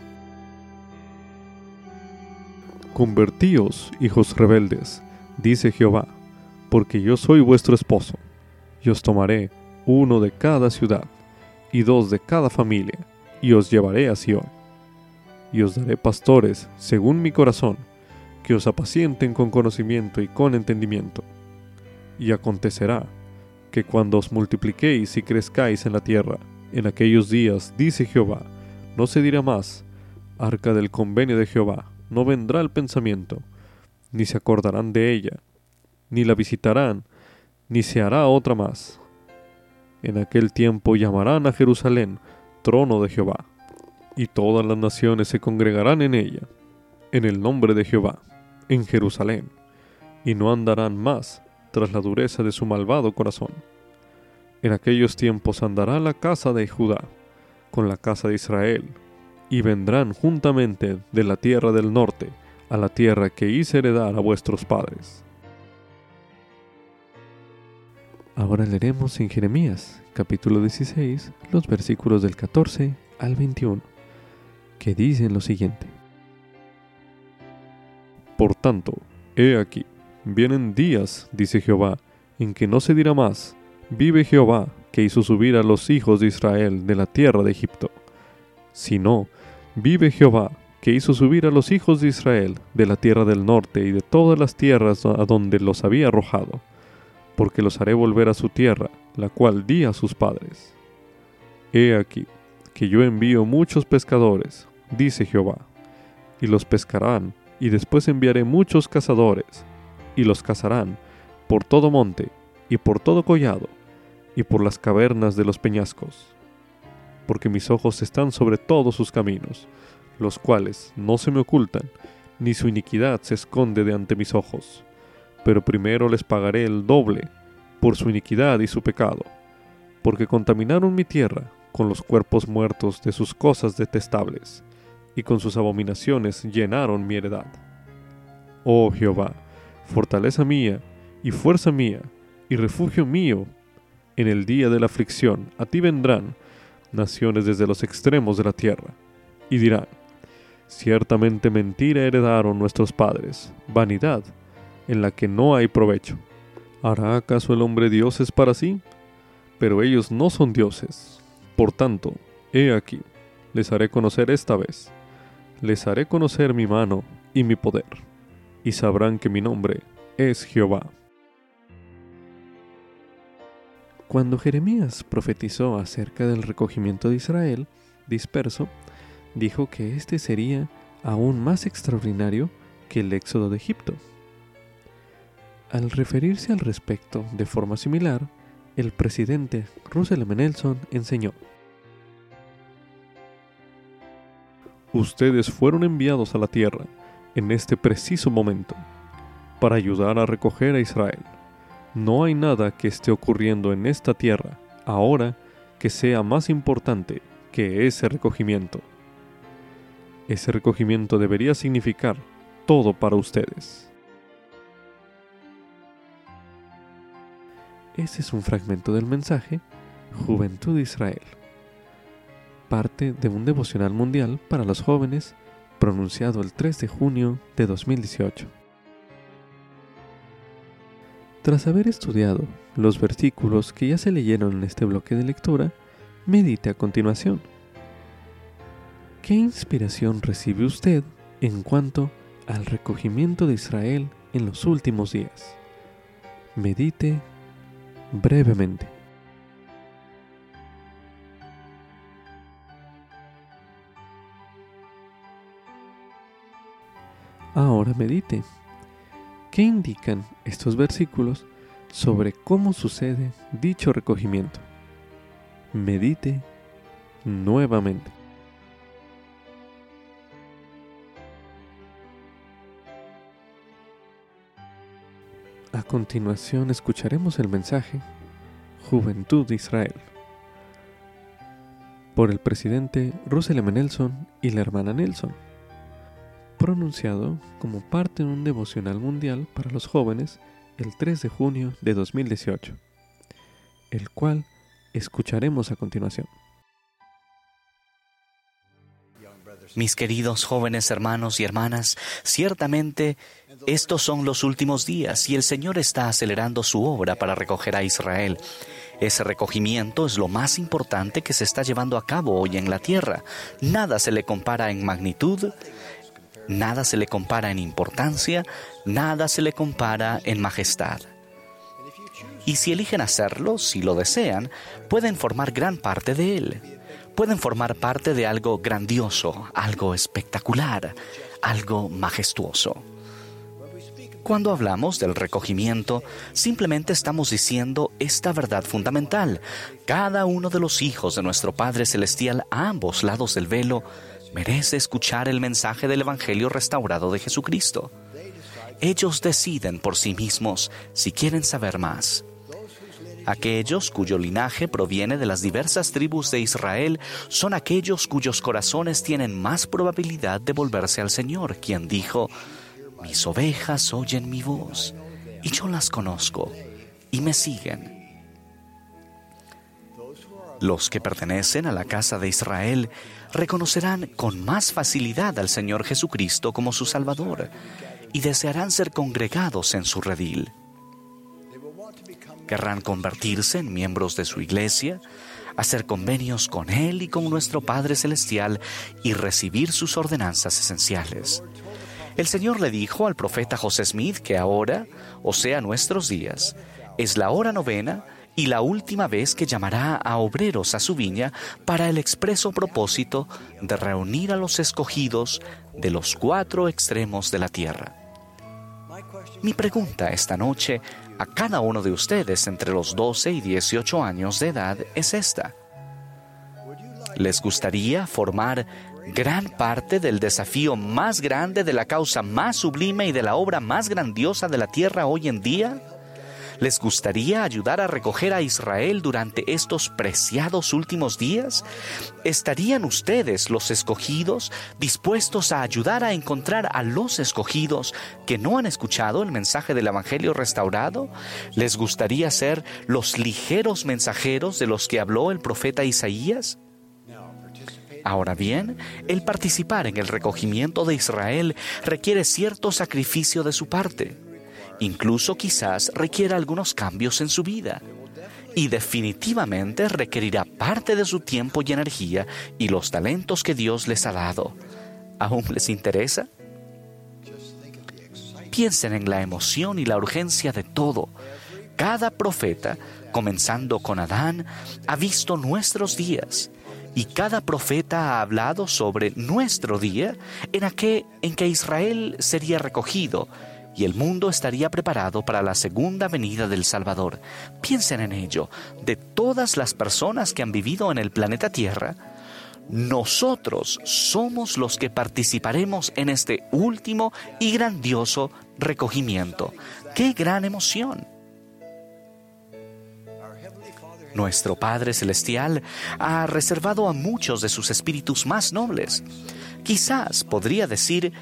Convertíos, hijos rebeldes, dice Jehová, porque yo soy vuestro esposo, y os tomaré uno de cada ciudad, y dos de cada familia, y os llevaré a Sion. Y os daré pastores, según mi corazón, que os apacienten con conocimiento y con entendimiento. Y acontecerá que cuando os multipliquéis y crezcáis en la tierra, en aquellos días, dice Jehová, no se dirá más, arca del convenio de Jehová, no vendrá el pensamiento, ni se acordarán de ella, ni la visitarán, ni se hará otra más. En aquel tiempo llamarán a Jerusalén trono de Jehová, y todas las naciones se congregarán en ella, en el nombre de Jehová, en Jerusalén, y no andarán más tras la dureza de su malvado corazón. En aquellos tiempos andará la casa de Judá con la casa de Israel, y vendrán juntamente de la tierra del norte a la tierra que hice heredar a vuestros padres. Ahora leeremos en Jeremías, capítulo 16, los versículos del 14 al 21, que dicen lo siguiente. Por tanto, he aquí, vienen días, dice Jehová, en que no se dirá más, vive Jehová, que hizo subir a los hijos de Israel de la tierra de Egipto, sino, Vive Jehová, que hizo subir a los hijos de Israel de la tierra del norte y de todas las tierras a donde los había arrojado, porque los haré volver a su tierra, la cual di a sus padres. He aquí, que yo envío muchos pescadores, dice Jehová, y los pescarán, y después enviaré muchos cazadores, y los cazarán por todo monte, y por todo collado, y por las cavernas de los peñascos porque mis ojos están sobre todos sus caminos, los cuales no se me ocultan, ni su iniquidad se esconde de ante mis ojos. Pero primero les pagaré el doble por su iniquidad y su pecado, porque contaminaron mi tierra con los cuerpos muertos de sus cosas detestables, y con sus abominaciones llenaron mi heredad. Oh Jehová, fortaleza mía y fuerza mía y refugio mío, en el día de la aflicción a ti vendrán naciones desde los extremos de la tierra, y dirán, ciertamente mentira heredaron nuestros padres, vanidad, en la que no hay provecho. ¿Hará acaso el hombre dioses para sí? Pero ellos no son dioses. Por tanto, he aquí, les haré conocer esta vez, les haré conocer mi mano y mi poder, y sabrán que mi nombre es Jehová. Cuando Jeremías profetizó acerca del recogimiento de Israel disperso, dijo que este sería aún más extraordinario que el éxodo de Egipto. Al referirse al respecto de forma similar, el presidente Russell M. Nelson enseñó, Ustedes fueron enviados a la tierra en este preciso momento para ayudar a recoger a Israel No hay nada que esté ocurriendo en esta tierra ahora que sea más importante que ese recogimiento. Ese recogimiento debería significar todo para ustedes. Ese es un fragmento del mensaje Juventud Israel, parte de un devocional mundial para los jóvenes pronunciado el 3 de junio de 2018. Tras haber estudiado los versículos que ya se leyeron en este bloque de lectura, medite a continuación. ¿Qué inspiración recibe usted en cuanto al recogimiento de Israel en los últimos días? Medite brevemente. Ahora medite. ¿Qué indican estos versículos sobre cómo sucede dicho recogimiento? Medite nuevamente. A continuación escucharemos el mensaje Juventud de Israel por el presidente Russell M. Nelson y la hermana Nelson pronunciado como parte de un devocional mundial para los jóvenes el 3 de junio de 2018, el cual escucharemos a continuación. Mis queridos jóvenes hermanos y hermanas, ciertamente estos son los últimos días y el Señor está acelerando su obra para recoger a Israel. Ese recogimiento es lo más importante que se está llevando a cabo hoy en la tierra. Nada se le compara en magnitud, Nada se le compara en importancia, nada se le compara en majestad. Y si eligen hacerlo, si lo desean, pueden formar gran parte de él. Pueden formar parte de algo grandioso, algo espectacular, algo majestuoso. Cuando hablamos del recogimiento, simplemente estamos diciendo esta verdad fundamental. Cada uno de los hijos de nuestro Padre Celestial a ambos lados del velo merece escuchar el mensaje del Evangelio restaurado de Jesucristo. Ellos deciden por sí mismos si quieren saber más. Aquellos cuyo linaje proviene de las diversas tribus de Israel son aquellos cuyos corazones tienen más probabilidad de volverse al Señor, quien dijo, Mis ovejas oyen mi voz, y yo las conozco, y me siguen. Los que pertenecen a la casa de Israel reconocerán con más facilidad al Señor Jesucristo como su Salvador y desearán ser congregados en su redil. Querrán convertirse en miembros de su iglesia, hacer convenios con Él y con nuestro Padre Celestial y recibir sus ordenanzas esenciales. El Señor le dijo al profeta José Smith que ahora, o sea, nuestros días, es la hora novena y la última vez que llamará a obreros a su viña para el expreso propósito de reunir a los escogidos de los cuatro extremos de la tierra. Mi pregunta esta noche a cada uno de ustedes entre los 12 y 18 años de edad es esta. ¿Les gustaría formar gran parte del desafío más grande de la causa más sublime y de la obra más grandiosa de la tierra hoy en día? ¿Les gustaría ayudar a recoger a Israel durante estos preciados últimos días? ¿Estarían ustedes, los escogidos, dispuestos a ayudar a encontrar a los escogidos que no han escuchado el mensaje del Evangelio restaurado? ¿Les gustaría ser los ligeros mensajeros de los que habló el profeta Isaías? Ahora bien, el participar en el recogimiento de Israel requiere cierto sacrificio de su parte. Incluso quizás requiera algunos cambios en su vida. Y definitivamente requerirá parte de su tiempo y energía y los talentos que Dios les ha dado. ¿Aún les interesa? Piensen en la emoción y la urgencia de todo. Cada profeta, comenzando con Adán, ha visto nuestros días y cada profeta ha hablado sobre nuestro día en, en que Israel sería recogido y el mundo estaría preparado para la segunda venida del Salvador. Piensen en ello. De todas las personas que han vivido en el planeta Tierra, nosotros somos los que participaremos en este último y grandioso recogimiento. ¡Qué gran emoción! Nuestro Padre Celestial ha reservado a muchos de sus espíritus más nobles, quizás podría decir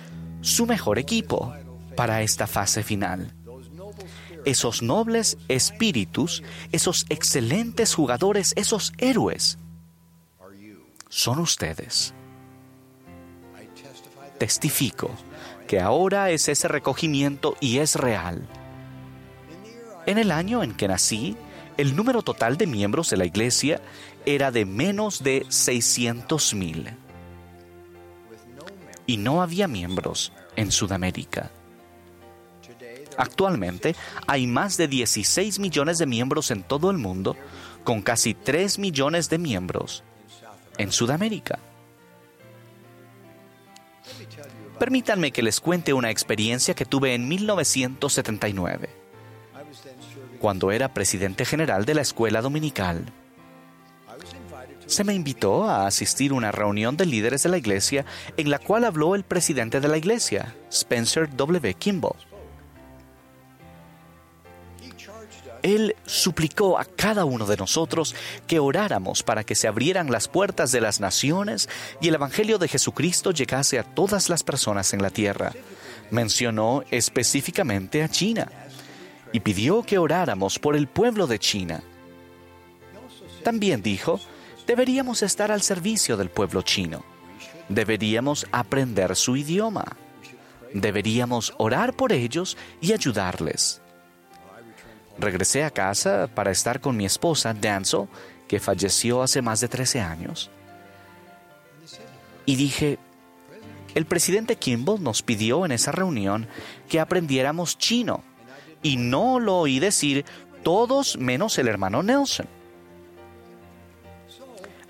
su mejor equipo para esta fase final. Esos nobles espíritus, esos excelentes jugadores, esos héroes, son ustedes. Testifico que ahora es ese recogimiento y es real. En el año en que nací, el número total de miembros de la iglesia era de menos de 600 mil. Y no había miembros en Sudamérica. Actualmente hay más de 16 millones de miembros en todo el mundo, con casi 3 millones de miembros en Sudamérica. Permítanme que les cuente una experiencia que tuve en 1979, cuando era presidente general de la escuela dominical. Se me invitó a asistir a una reunión de líderes de la iglesia en la cual habló el presidente de la iglesia, Spencer W. Kimball. Él suplicó a cada uno de nosotros que oráramos para que se abrieran las puertas de las naciones y el Evangelio de Jesucristo llegase a todas las personas en la tierra. Mencionó específicamente a China y pidió que oráramos por el pueblo de China. También dijo, deberíamos estar al servicio del pueblo chino. Deberíamos aprender su idioma. Deberíamos orar por ellos y ayudarles. Regresé a casa para estar con mi esposa, Danzo, que falleció hace más de 13 años. Y dije, el presidente Kimball nos pidió en esa reunión que aprendiéramos chino. Y no lo oí decir todos menos el hermano Nelson.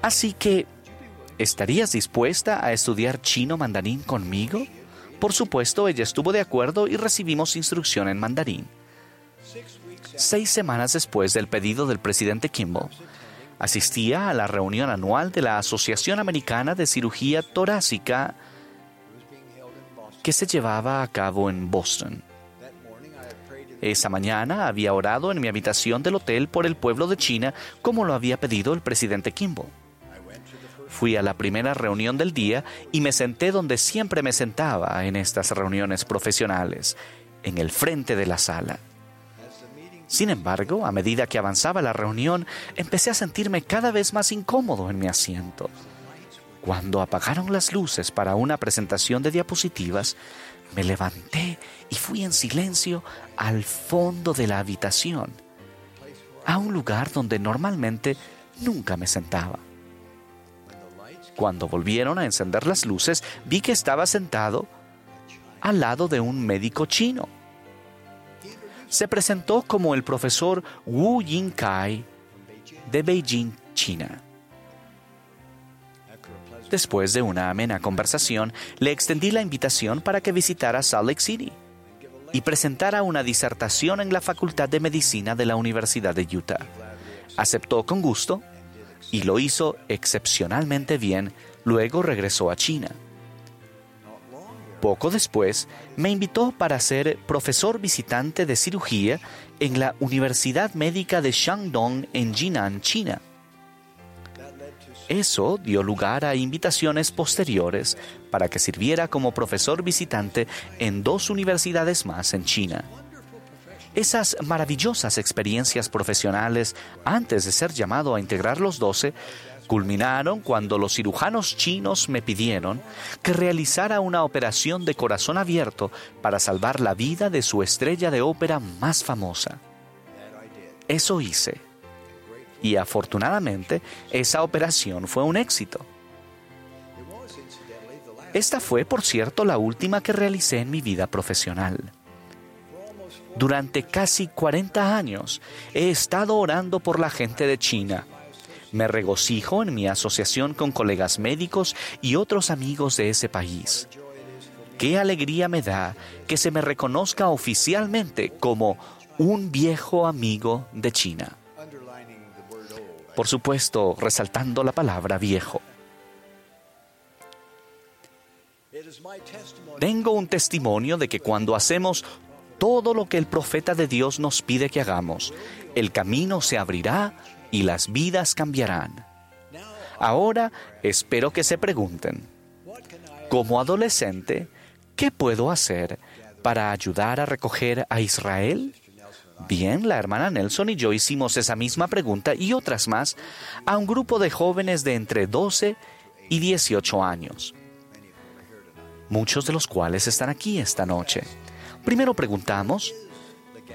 Así que, ¿estarías dispuesta a estudiar chino mandarín conmigo? Por supuesto, ella estuvo de acuerdo y recibimos instrucción en mandarín seis semanas después del pedido del presidente Kimball, asistía a la reunión anual de la Asociación Americana de Cirugía Torácica que se llevaba a cabo en Boston. Esa mañana había orado en mi habitación del hotel por el pueblo de China como lo había pedido el presidente Kimball. Fui a la primera reunión del día y me senté donde siempre me sentaba en estas reuniones profesionales, en el frente de la sala. Sin embargo, a medida que avanzaba la reunión, empecé a sentirme cada vez más incómodo en mi asiento. Cuando apagaron las luces para una presentación de diapositivas, me levanté y fui en silencio al fondo de la habitación, a un lugar donde normalmente nunca me sentaba. Cuando volvieron a encender las luces, vi que estaba sentado al lado de un médico chino se presentó como el profesor Wu Yingkai de Beijing, China. Después de una amena conversación, le extendí la invitación para que visitara Salt Lake City y presentara una disertación en la Facultad de Medicina de la Universidad de Utah. Aceptó con gusto y lo hizo excepcionalmente bien, luego regresó a China. Poco después, me invitó para ser profesor visitante de cirugía en la Universidad Médica de Shandong en Jinan, China. Eso dio lugar a invitaciones posteriores para que sirviera como profesor visitante en dos universidades más en China. Esas maravillosas experiencias profesionales, antes de ser llamado a integrar los doce, culminaron cuando los cirujanos chinos me pidieron que realizara una operación de corazón abierto para salvar la vida de su estrella de ópera más famosa. Eso hice. Y afortunadamente, esa operación fue un éxito. Esta fue, por cierto, la última que realicé en mi vida profesional. Durante casi 40 años he estado orando por la gente de China me regocijo en mi asociación con colegas médicos y otros amigos de ese país. Qué alegría me da que se me reconozca oficialmente como un viejo amigo de China. Por supuesto, resaltando la palabra viejo. Tengo un testimonio de que cuando hacemos todo lo que el profeta de Dios nos pide que hagamos, el camino se abrirá y las vidas cambiarán. Ahora espero que se pregunten, como adolescente, ¿qué puedo hacer para ayudar a recoger a Israel? Bien, la hermana Nelson y yo hicimos esa misma pregunta y otras más a un grupo de jóvenes de entre 12 y 18 años, muchos de los cuales están aquí esta noche. Primero preguntamos,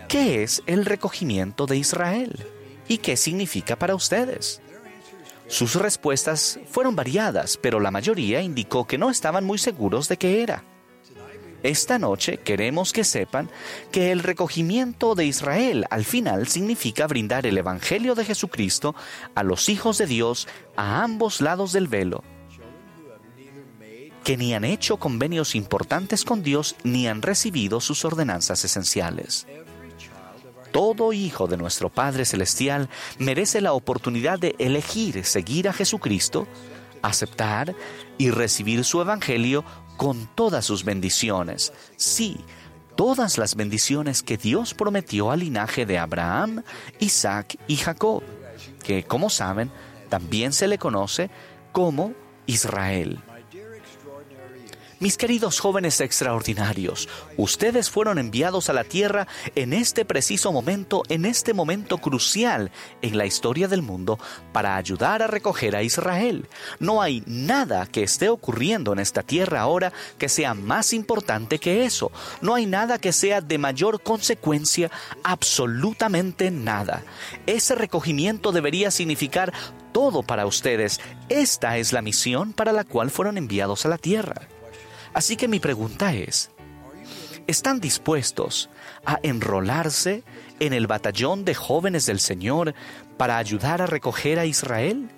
¿qué es el recogimiento de Israel? ¿Y qué significa para ustedes? Sus respuestas fueron variadas, pero la mayoría indicó que no estaban muy seguros de qué era. Esta noche queremos que sepan que el recogimiento de Israel al final significa brindar el Evangelio de Jesucristo a los hijos de Dios a ambos lados del velo, que ni han hecho convenios importantes con Dios ni han recibido sus ordenanzas esenciales. Todo hijo de nuestro Padre Celestial merece la oportunidad de elegir seguir a Jesucristo, aceptar y recibir su Evangelio con todas sus bendiciones. Sí, todas las bendiciones que Dios prometió al linaje de Abraham, Isaac y Jacob, que como saben, también se le conoce como Israel. Mis queridos jóvenes extraordinarios, ustedes fueron enviados a la tierra en este preciso momento, en este momento crucial en la historia del mundo, para ayudar a recoger a Israel. No hay nada que esté ocurriendo en esta tierra ahora que sea más importante que eso. No hay nada que sea de mayor consecuencia, absolutamente nada. Ese recogimiento debería significar todo para ustedes. Esta es la misión para la cual fueron enviados a la tierra. Así que mi pregunta es, ¿están dispuestos a enrolarse en el batallón de jóvenes del Señor para ayudar a recoger a Israel?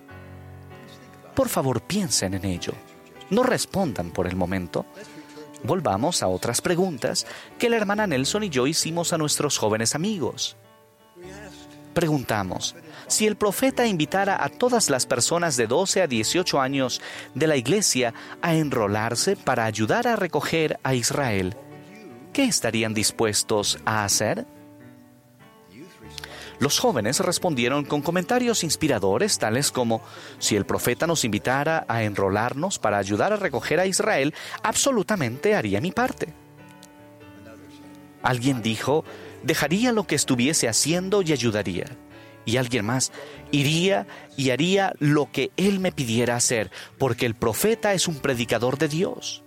Por favor, piensen en ello. No respondan por el momento. Volvamos a otras preguntas que la hermana Nelson y yo hicimos a nuestros jóvenes amigos. Preguntamos, si el profeta invitara a todas las personas de 12 a 18 años de la iglesia a enrolarse para ayudar a recoger a Israel, ¿qué estarían dispuestos a hacer? Los jóvenes respondieron con comentarios inspiradores tales como, si el profeta nos invitara a enrolarnos para ayudar a recoger a Israel, absolutamente haría mi parte. Alguien dijo, dejaría lo que estuviese haciendo y ayudaría y alguien más iría y haría lo que él me pidiera hacer, porque el profeta es un predicador de Dios.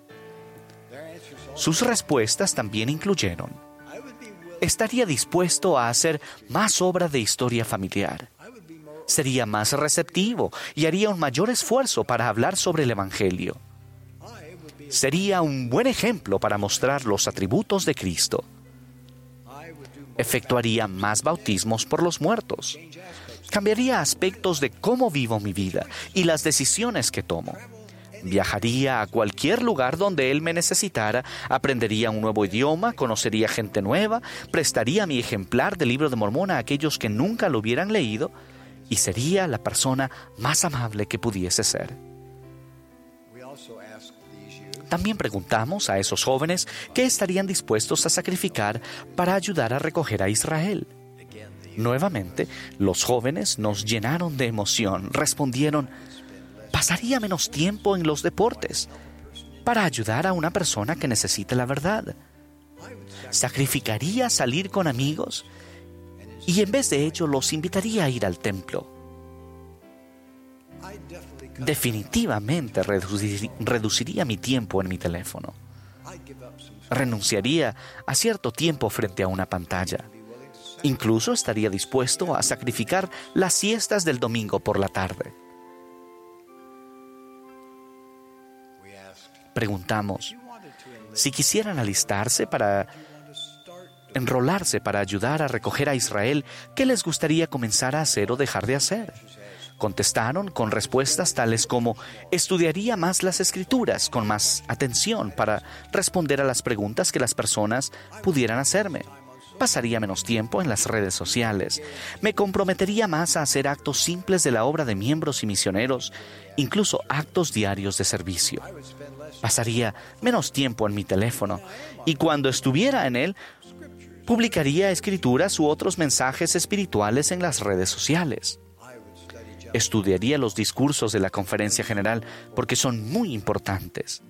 Sus respuestas también incluyeron, estaría dispuesto a hacer más obra de historia familiar, sería más receptivo y haría un mayor esfuerzo para hablar sobre el Evangelio. Sería un buen ejemplo para mostrar los atributos de Cristo efectuaría más bautismos por los muertos. Cambiaría aspectos de cómo vivo mi vida y las decisiones que tomo. Viajaría a cualquier lugar donde Él me necesitara, aprendería un nuevo idioma, conocería gente nueva, prestaría mi ejemplar del libro de Mormón a aquellos que nunca lo hubieran leído y sería la persona más amable que pudiese ser. También preguntamos a esos jóvenes qué estarían dispuestos a sacrificar para ayudar a recoger a Israel. Nuevamente, los jóvenes nos llenaron de emoción. Respondieron, pasaría menos tiempo en los deportes para ayudar a una persona que necesita la verdad. Sacrificaría salir con amigos y en vez de ello los invitaría a ir al templo definitivamente reduciría mi tiempo en mi teléfono. Renunciaría a cierto tiempo frente a una pantalla. Incluso estaría dispuesto a sacrificar las siestas del domingo por la tarde. Preguntamos, si quisieran alistarse para enrolarse para ayudar a recoger a Israel, ¿qué les gustaría comenzar a hacer o dejar de hacer? Contestaron con respuestas tales como estudiaría más las escrituras con más atención para responder a las preguntas que las personas pudieran hacerme. Pasaría menos tiempo en las redes sociales. Me comprometería más a hacer actos simples de la obra de miembros y misioneros, incluso actos diarios de servicio. Pasaría menos tiempo en mi teléfono y cuando estuviera en él, publicaría escrituras u otros mensajes espirituales en las redes sociales Estudiaría los discursos de la conferencia general porque son muy importantes.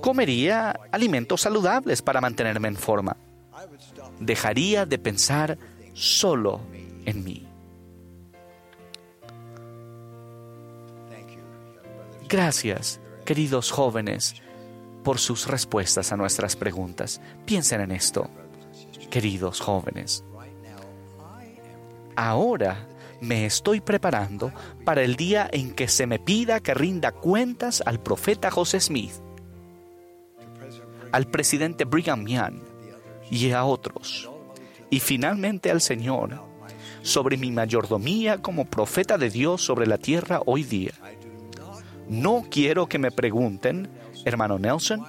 Comería alimentos saludables para mantenerme en forma. Dejaría de pensar solo en mí. Gracias, queridos jóvenes, por sus respuestas a nuestras preguntas. Piensen en esto, queridos jóvenes. Ahora me estoy preparando para el día en que se me pida que rinda cuentas al profeta José Smith, al presidente Brigham Young y a otros, y finalmente al Señor, sobre mi mayordomía como profeta de Dios sobre la tierra hoy día. No quiero que me pregunten, hermano Nelson,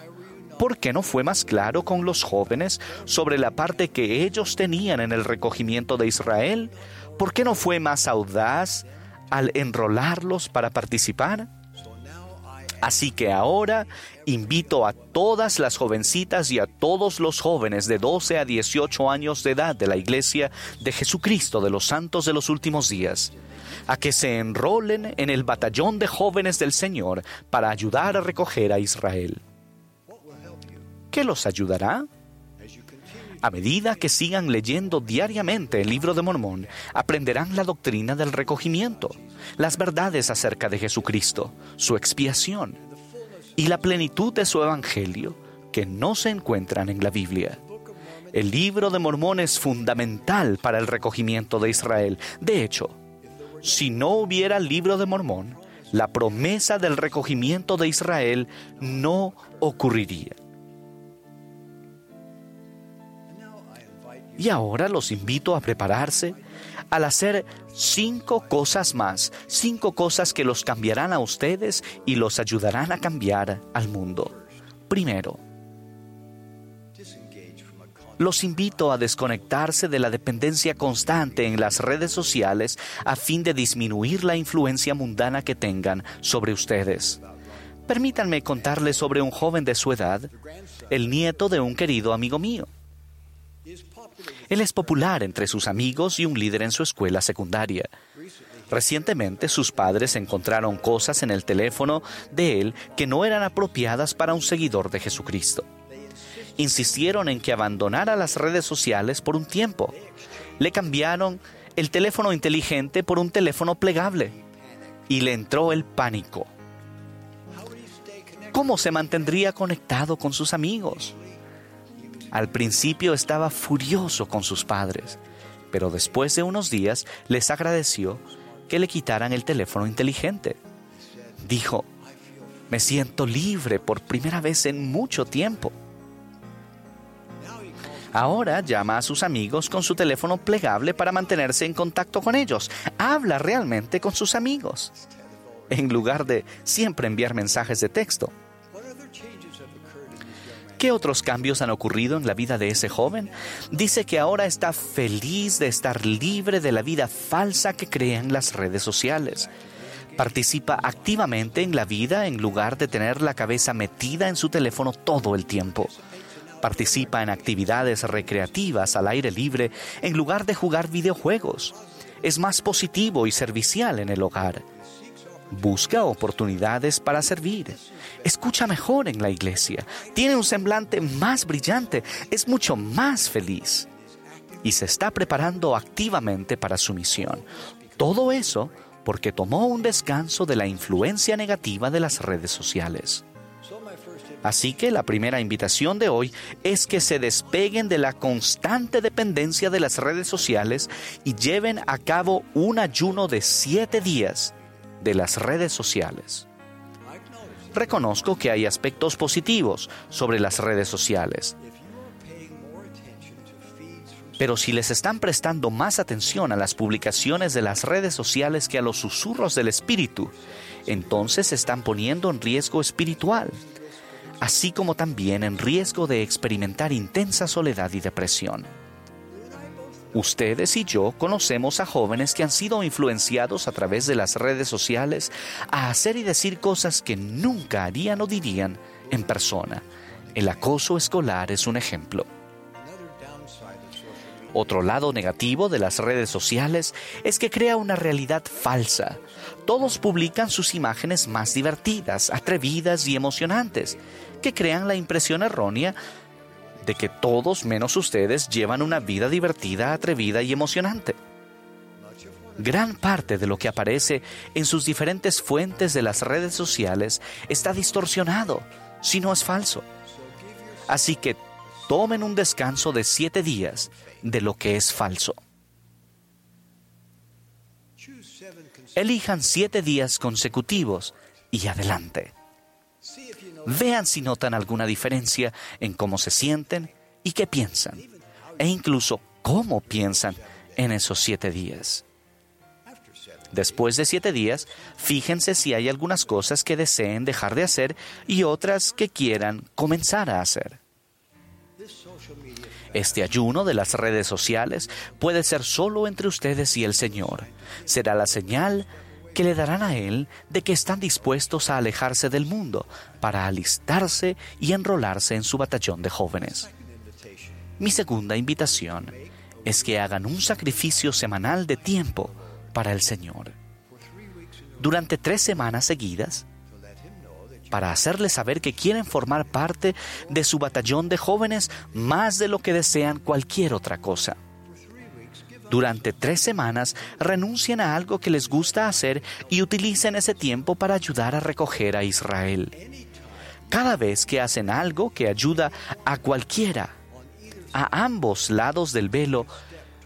¿por qué no fue más claro con los jóvenes sobre la parte que ellos tenían en el recogimiento de Israel? ¿Por qué no fue más audaz al enrolarlos para participar? Así que ahora invito a todas las jovencitas y a todos los jóvenes de 12 a 18 años de edad de la Iglesia de Jesucristo de los Santos de los Últimos Días a que se enrolen en el batallón de jóvenes del Señor para ayudar a recoger a Israel. ¿Qué los ayudará? A medida que sigan leyendo diariamente el libro de Mormón, aprenderán la doctrina del recogimiento, las verdades acerca de Jesucristo, su expiación y la plenitud de su evangelio que no se encuentran en la Biblia. El libro de Mormón es fundamental para el recogimiento de Israel. De hecho, si no hubiera el libro de Mormón, la promesa del recogimiento de Israel no ocurriría. Y ahora los invito a prepararse al hacer cinco cosas más, cinco cosas que los cambiarán a ustedes y los ayudarán a cambiar al mundo. Primero, los invito a desconectarse de la dependencia constante en las redes sociales a fin de disminuir la influencia mundana que tengan sobre ustedes. Permítanme contarles sobre un joven de su edad, el nieto de un querido amigo mío. Él es popular entre sus amigos y un líder en su escuela secundaria. Recientemente sus padres encontraron cosas en el teléfono de él que no eran apropiadas para un seguidor de Jesucristo. Insistieron en que abandonara las redes sociales por un tiempo. Le cambiaron el teléfono inteligente por un teléfono plegable y le entró el pánico. ¿Cómo se mantendría conectado con sus amigos? Al principio estaba furioso con sus padres, pero después de unos días les agradeció que le quitaran el teléfono inteligente. Dijo, me siento libre por primera vez en mucho tiempo. Ahora llama a sus amigos con su teléfono plegable para mantenerse en contacto con ellos. Habla realmente con sus amigos, en lugar de siempre enviar mensajes de texto. ¿Qué otros cambios han ocurrido en la vida de ese joven? Dice que ahora está feliz de estar libre de la vida falsa que crean las redes sociales. Participa activamente en la vida en lugar de tener la cabeza metida en su teléfono todo el tiempo. Participa en actividades recreativas al aire libre en lugar de jugar videojuegos. Es más positivo y servicial en el hogar. Busca oportunidades para servir. Escucha mejor en la iglesia, tiene un semblante más brillante, es mucho más feliz. Y se está preparando activamente para su misión. Todo eso porque tomó un descanso de la influencia negativa de las redes sociales. Así que la primera invitación de hoy es que se despeguen de la constante dependencia de las redes sociales y lleven a cabo un ayuno de siete días de las redes sociales reconozco que hay aspectos positivos sobre las redes sociales. Pero si les están prestando más atención a las publicaciones de las redes sociales que a los susurros del espíritu, entonces se están poniendo en riesgo espiritual, así como también en riesgo de experimentar intensa soledad y depresión. Ustedes y yo conocemos a jóvenes que han sido influenciados a través de las redes sociales a hacer y decir cosas que nunca harían o dirían en persona. El acoso escolar es un ejemplo. Otro lado negativo de las redes sociales es que crea una realidad falsa. Todos publican sus imágenes más divertidas, atrevidas y emocionantes, que crean la impresión errónea de que todos menos ustedes llevan una vida divertida, atrevida y emocionante. Gran parte de lo que aparece en sus diferentes fuentes de las redes sociales está distorsionado, si no es falso. Así que tomen un descanso de siete días de lo que es falso. Elijan siete días consecutivos y adelante. Vean si notan alguna diferencia en cómo se sienten y qué piensan, e incluso cómo piensan en esos siete días. Después de siete días, fíjense si hay algunas cosas que deseen dejar de hacer y otras que quieran comenzar a hacer. Este ayuno de las redes sociales puede ser solo entre ustedes y el Señor. Será la señal que le darán a Él de que están dispuestos a alejarse del mundo para alistarse y enrolarse en su batallón de jóvenes. Mi segunda invitación es que hagan un sacrificio semanal de tiempo para el Señor. Durante tres semanas seguidas, para hacerles saber que quieren formar parte de su batallón de jóvenes más de lo que desean cualquier otra cosa. Durante tres semanas renuncien a algo que les gusta hacer y utilicen ese tiempo para ayudar a recoger a Israel. Cada vez que hacen algo que ayuda a cualquiera, a ambos lados del velo,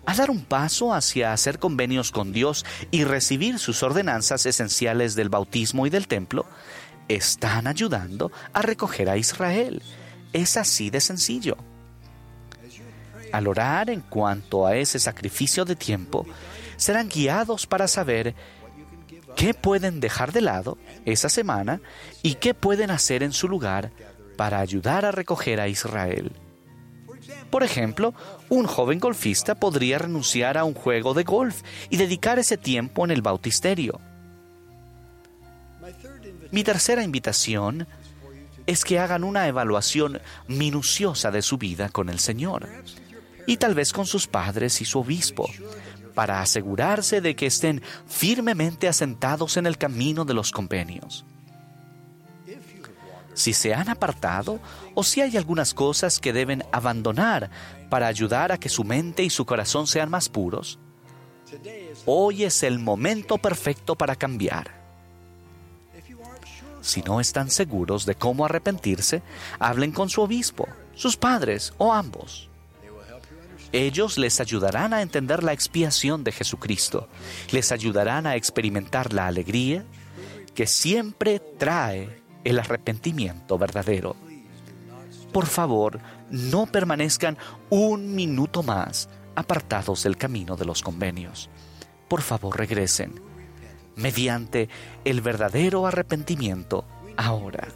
a dar un paso hacia hacer convenios con Dios y recibir sus ordenanzas esenciales del bautismo y del templo, están ayudando a recoger a Israel. Es así de sencillo. Al orar en cuanto a ese sacrificio de tiempo, serán guiados para saber qué pueden dejar de lado esa semana y qué pueden hacer en su lugar para ayudar a recoger a Israel. Por ejemplo, un joven golfista podría renunciar a un juego de golf y dedicar ese tiempo en el bautisterio. Mi tercera invitación es que hagan una evaluación minuciosa de su vida con el Señor y tal vez con sus padres y su obispo, para asegurarse de que estén firmemente asentados en el camino de los convenios. Si se han apartado o si hay algunas cosas que deben abandonar para ayudar a que su mente y su corazón sean más puros, hoy es el momento perfecto para cambiar. Si no están seguros de cómo arrepentirse, hablen con su obispo, sus padres o ambos. Ellos les ayudarán a entender la expiación de Jesucristo, les ayudarán a experimentar la alegría que siempre trae el arrepentimiento verdadero. Por favor, no permanezcan un minuto más apartados del camino de los convenios. Por favor, regresen mediante el verdadero arrepentimiento ahora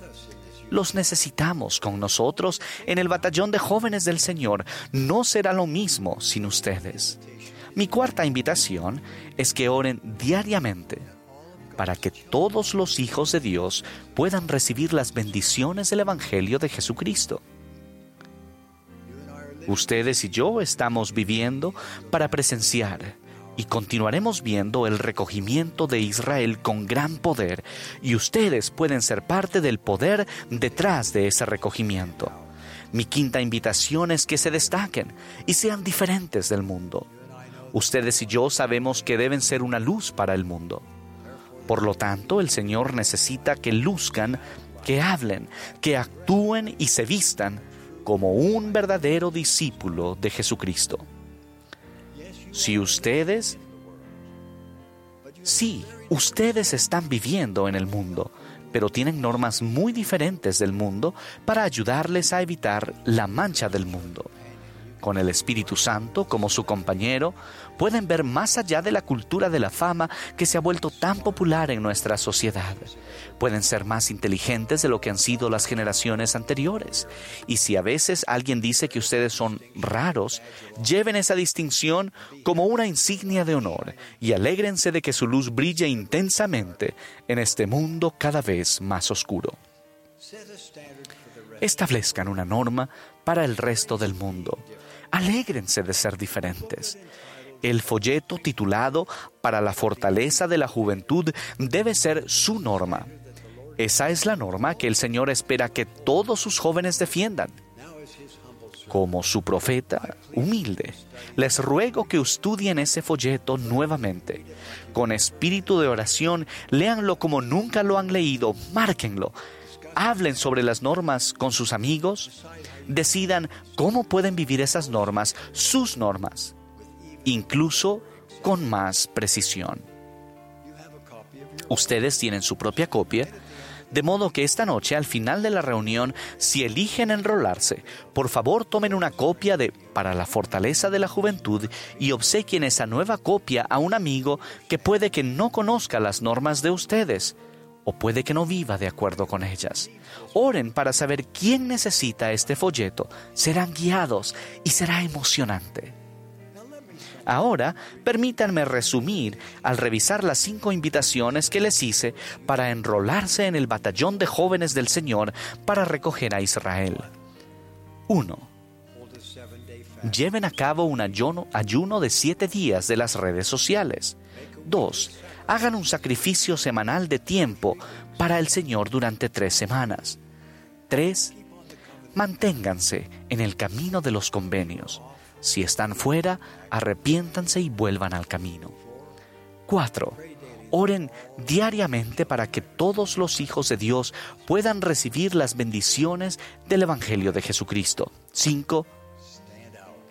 los necesitamos con nosotros en el batallón de jóvenes del Señor. No será lo mismo sin ustedes. Mi cuarta invitación es que oren diariamente para que todos los hijos de Dios puedan recibir las bendiciones del Evangelio de Jesucristo. Ustedes y yo estamos viviendo para presenciar y continuaremos viendo el recogimiento de Israel con gran poder y ustedes pueden ser parte del poder detrás de ese recogimiento. Mi quinta invitación es que se destaquen y sean diferentes del mundo. Ustedes y yo sabemos que deben ser una luz para el mundo. Por lo tanto, el Señor necesita que luzcan, que hablen, que actúen y se vistan como un verdadero discípulo de Jesucristo. Si ustedes, sí, ustedes están viviendo en el mundo, pero tienen normas muy diferentes del mundo para ayudarles a evitar la mancha del mundo con el Espíritu Santo como su compañero, pueden ver más allá de la cultura de la fama que se ha vuelto tan popular en nuestra sociedad. Pueden ser más inteligentes de lo que han sido las generaciones anteriores. Y si a veces alguien dice que ustedes son raros, lleven esa distinción como una insignia de honor y alégrense de que su luz brille intensamente en este mundo cada vez más oscuro. Establezcan una norma para el resto del mundo Alégrense de ser diferentes. El folleto titulado Para la fortaleza de la juventud debe ser su norma. Esa es la norma que el Señor espera que todos sus jóvenes defiendan. Como su profeta humilde, les ruego que estudien ese folleto nuevamente. Con espíritu de oración, léanlo como nunca lo han leído, márquenlo. Hablen sobre las normas con sus amigos. Decidan cómo pueden vivir esas normas, sus normas, incluso con más precisión. Ustedes tienen su propia copia de modo que esta noche, al final de la reunión, si eligen enrolarse, por favor tomen una copia de Para la Fortaleza de la Juventud y obsequien esa nueva copia a un amigo que puede que no conozca las normas de ustedes o puede que no viva de acuerdo con ellas. Oren para saber quién necesita este folleto. Serán guiados y será emocionante. Ahora, permítanme resumir al revisar las cinco invitaciones que les hice para enrolarse en el batallón de jóvenes del Señor para recoger a Israel. 1. Lleven a cabo un ayuno, de siete días de las redes sociales. 2. Hagan un sacrificio semanal de tiempo para el Señor durante tres semanas. 3. Manténganse en el camino de los convenios. Si están fuera, arrepiéntanse y vuelvan al camino. 4. Oren diariamente para que todos los hijos de Dios puedan recibir las bendiciones del Evangelio de Jesucristo. 5.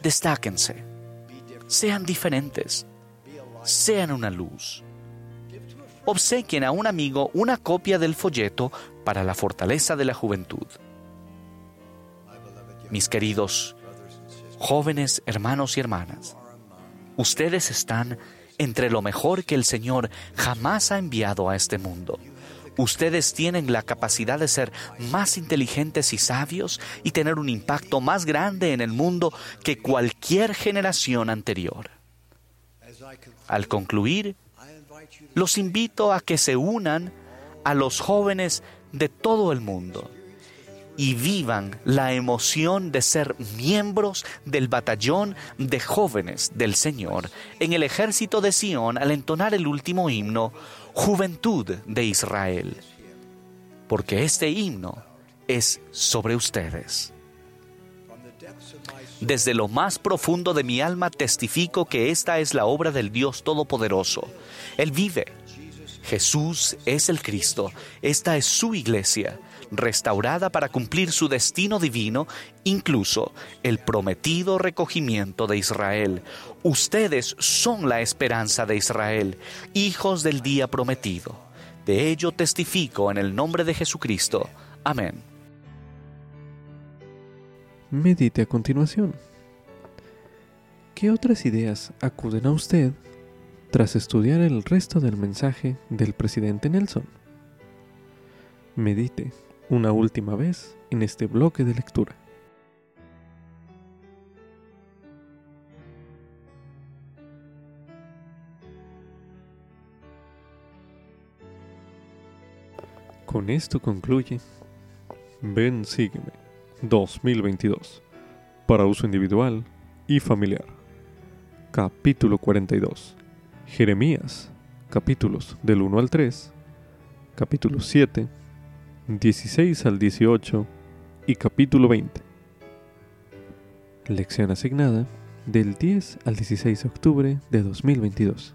Destáquense. Sean diferentes. Sean una luz. Obsequien a un amigo una copia del folleto para la fortaleza de la juventud. Mis queridos, Jóvenes hermanos y hermanas, ustedes están entre lo mejor que el Señor jamás ha enviado a este mundo. Ustedes tienen la capacidad de ser más inteligentes y sabios y tener un impacto más grande en el mundo que cualquier generación anterior. Al concluir, los invito a que se unan a los jóvenes de todo el mundo y vivan la emoción de ser miembros del batallón de jóvenes del Señor en el ejército de Sión al entonar el último himno, Juventud de Israel. Porque este himno es sobre ustedes. Desde lo más profundo de mi alma testifico que esta es la obra del Dios Todopoderoso. Él vive. Jesús es el Cristo. Esta es su iglesia restaurada para cumplir su destino divino, incluso el prometido recogimiento de Israel. Ustedes son la esperanza de Israel, hijos del día prometido. De ello testifico en el nombre de Jesucristo. Amén. Medite a continuación. ¿Qué otras ideas acuden a usted tras estudiar el resto del mensaje del presidente Nelson? Medite una última vez en este bloque de lectura. Con esto concluye Ven, sígueme 2022 para uso individual y familiar. Capítulo 42. Jeremías, capítulos del 1 al 3, capítulo 7 16 al 18 y capítulo 20. Lección asignada del 10 al 16 de octubre de 2022,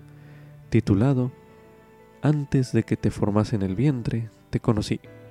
titulado Antes de que te formas en el vientre, te conocí.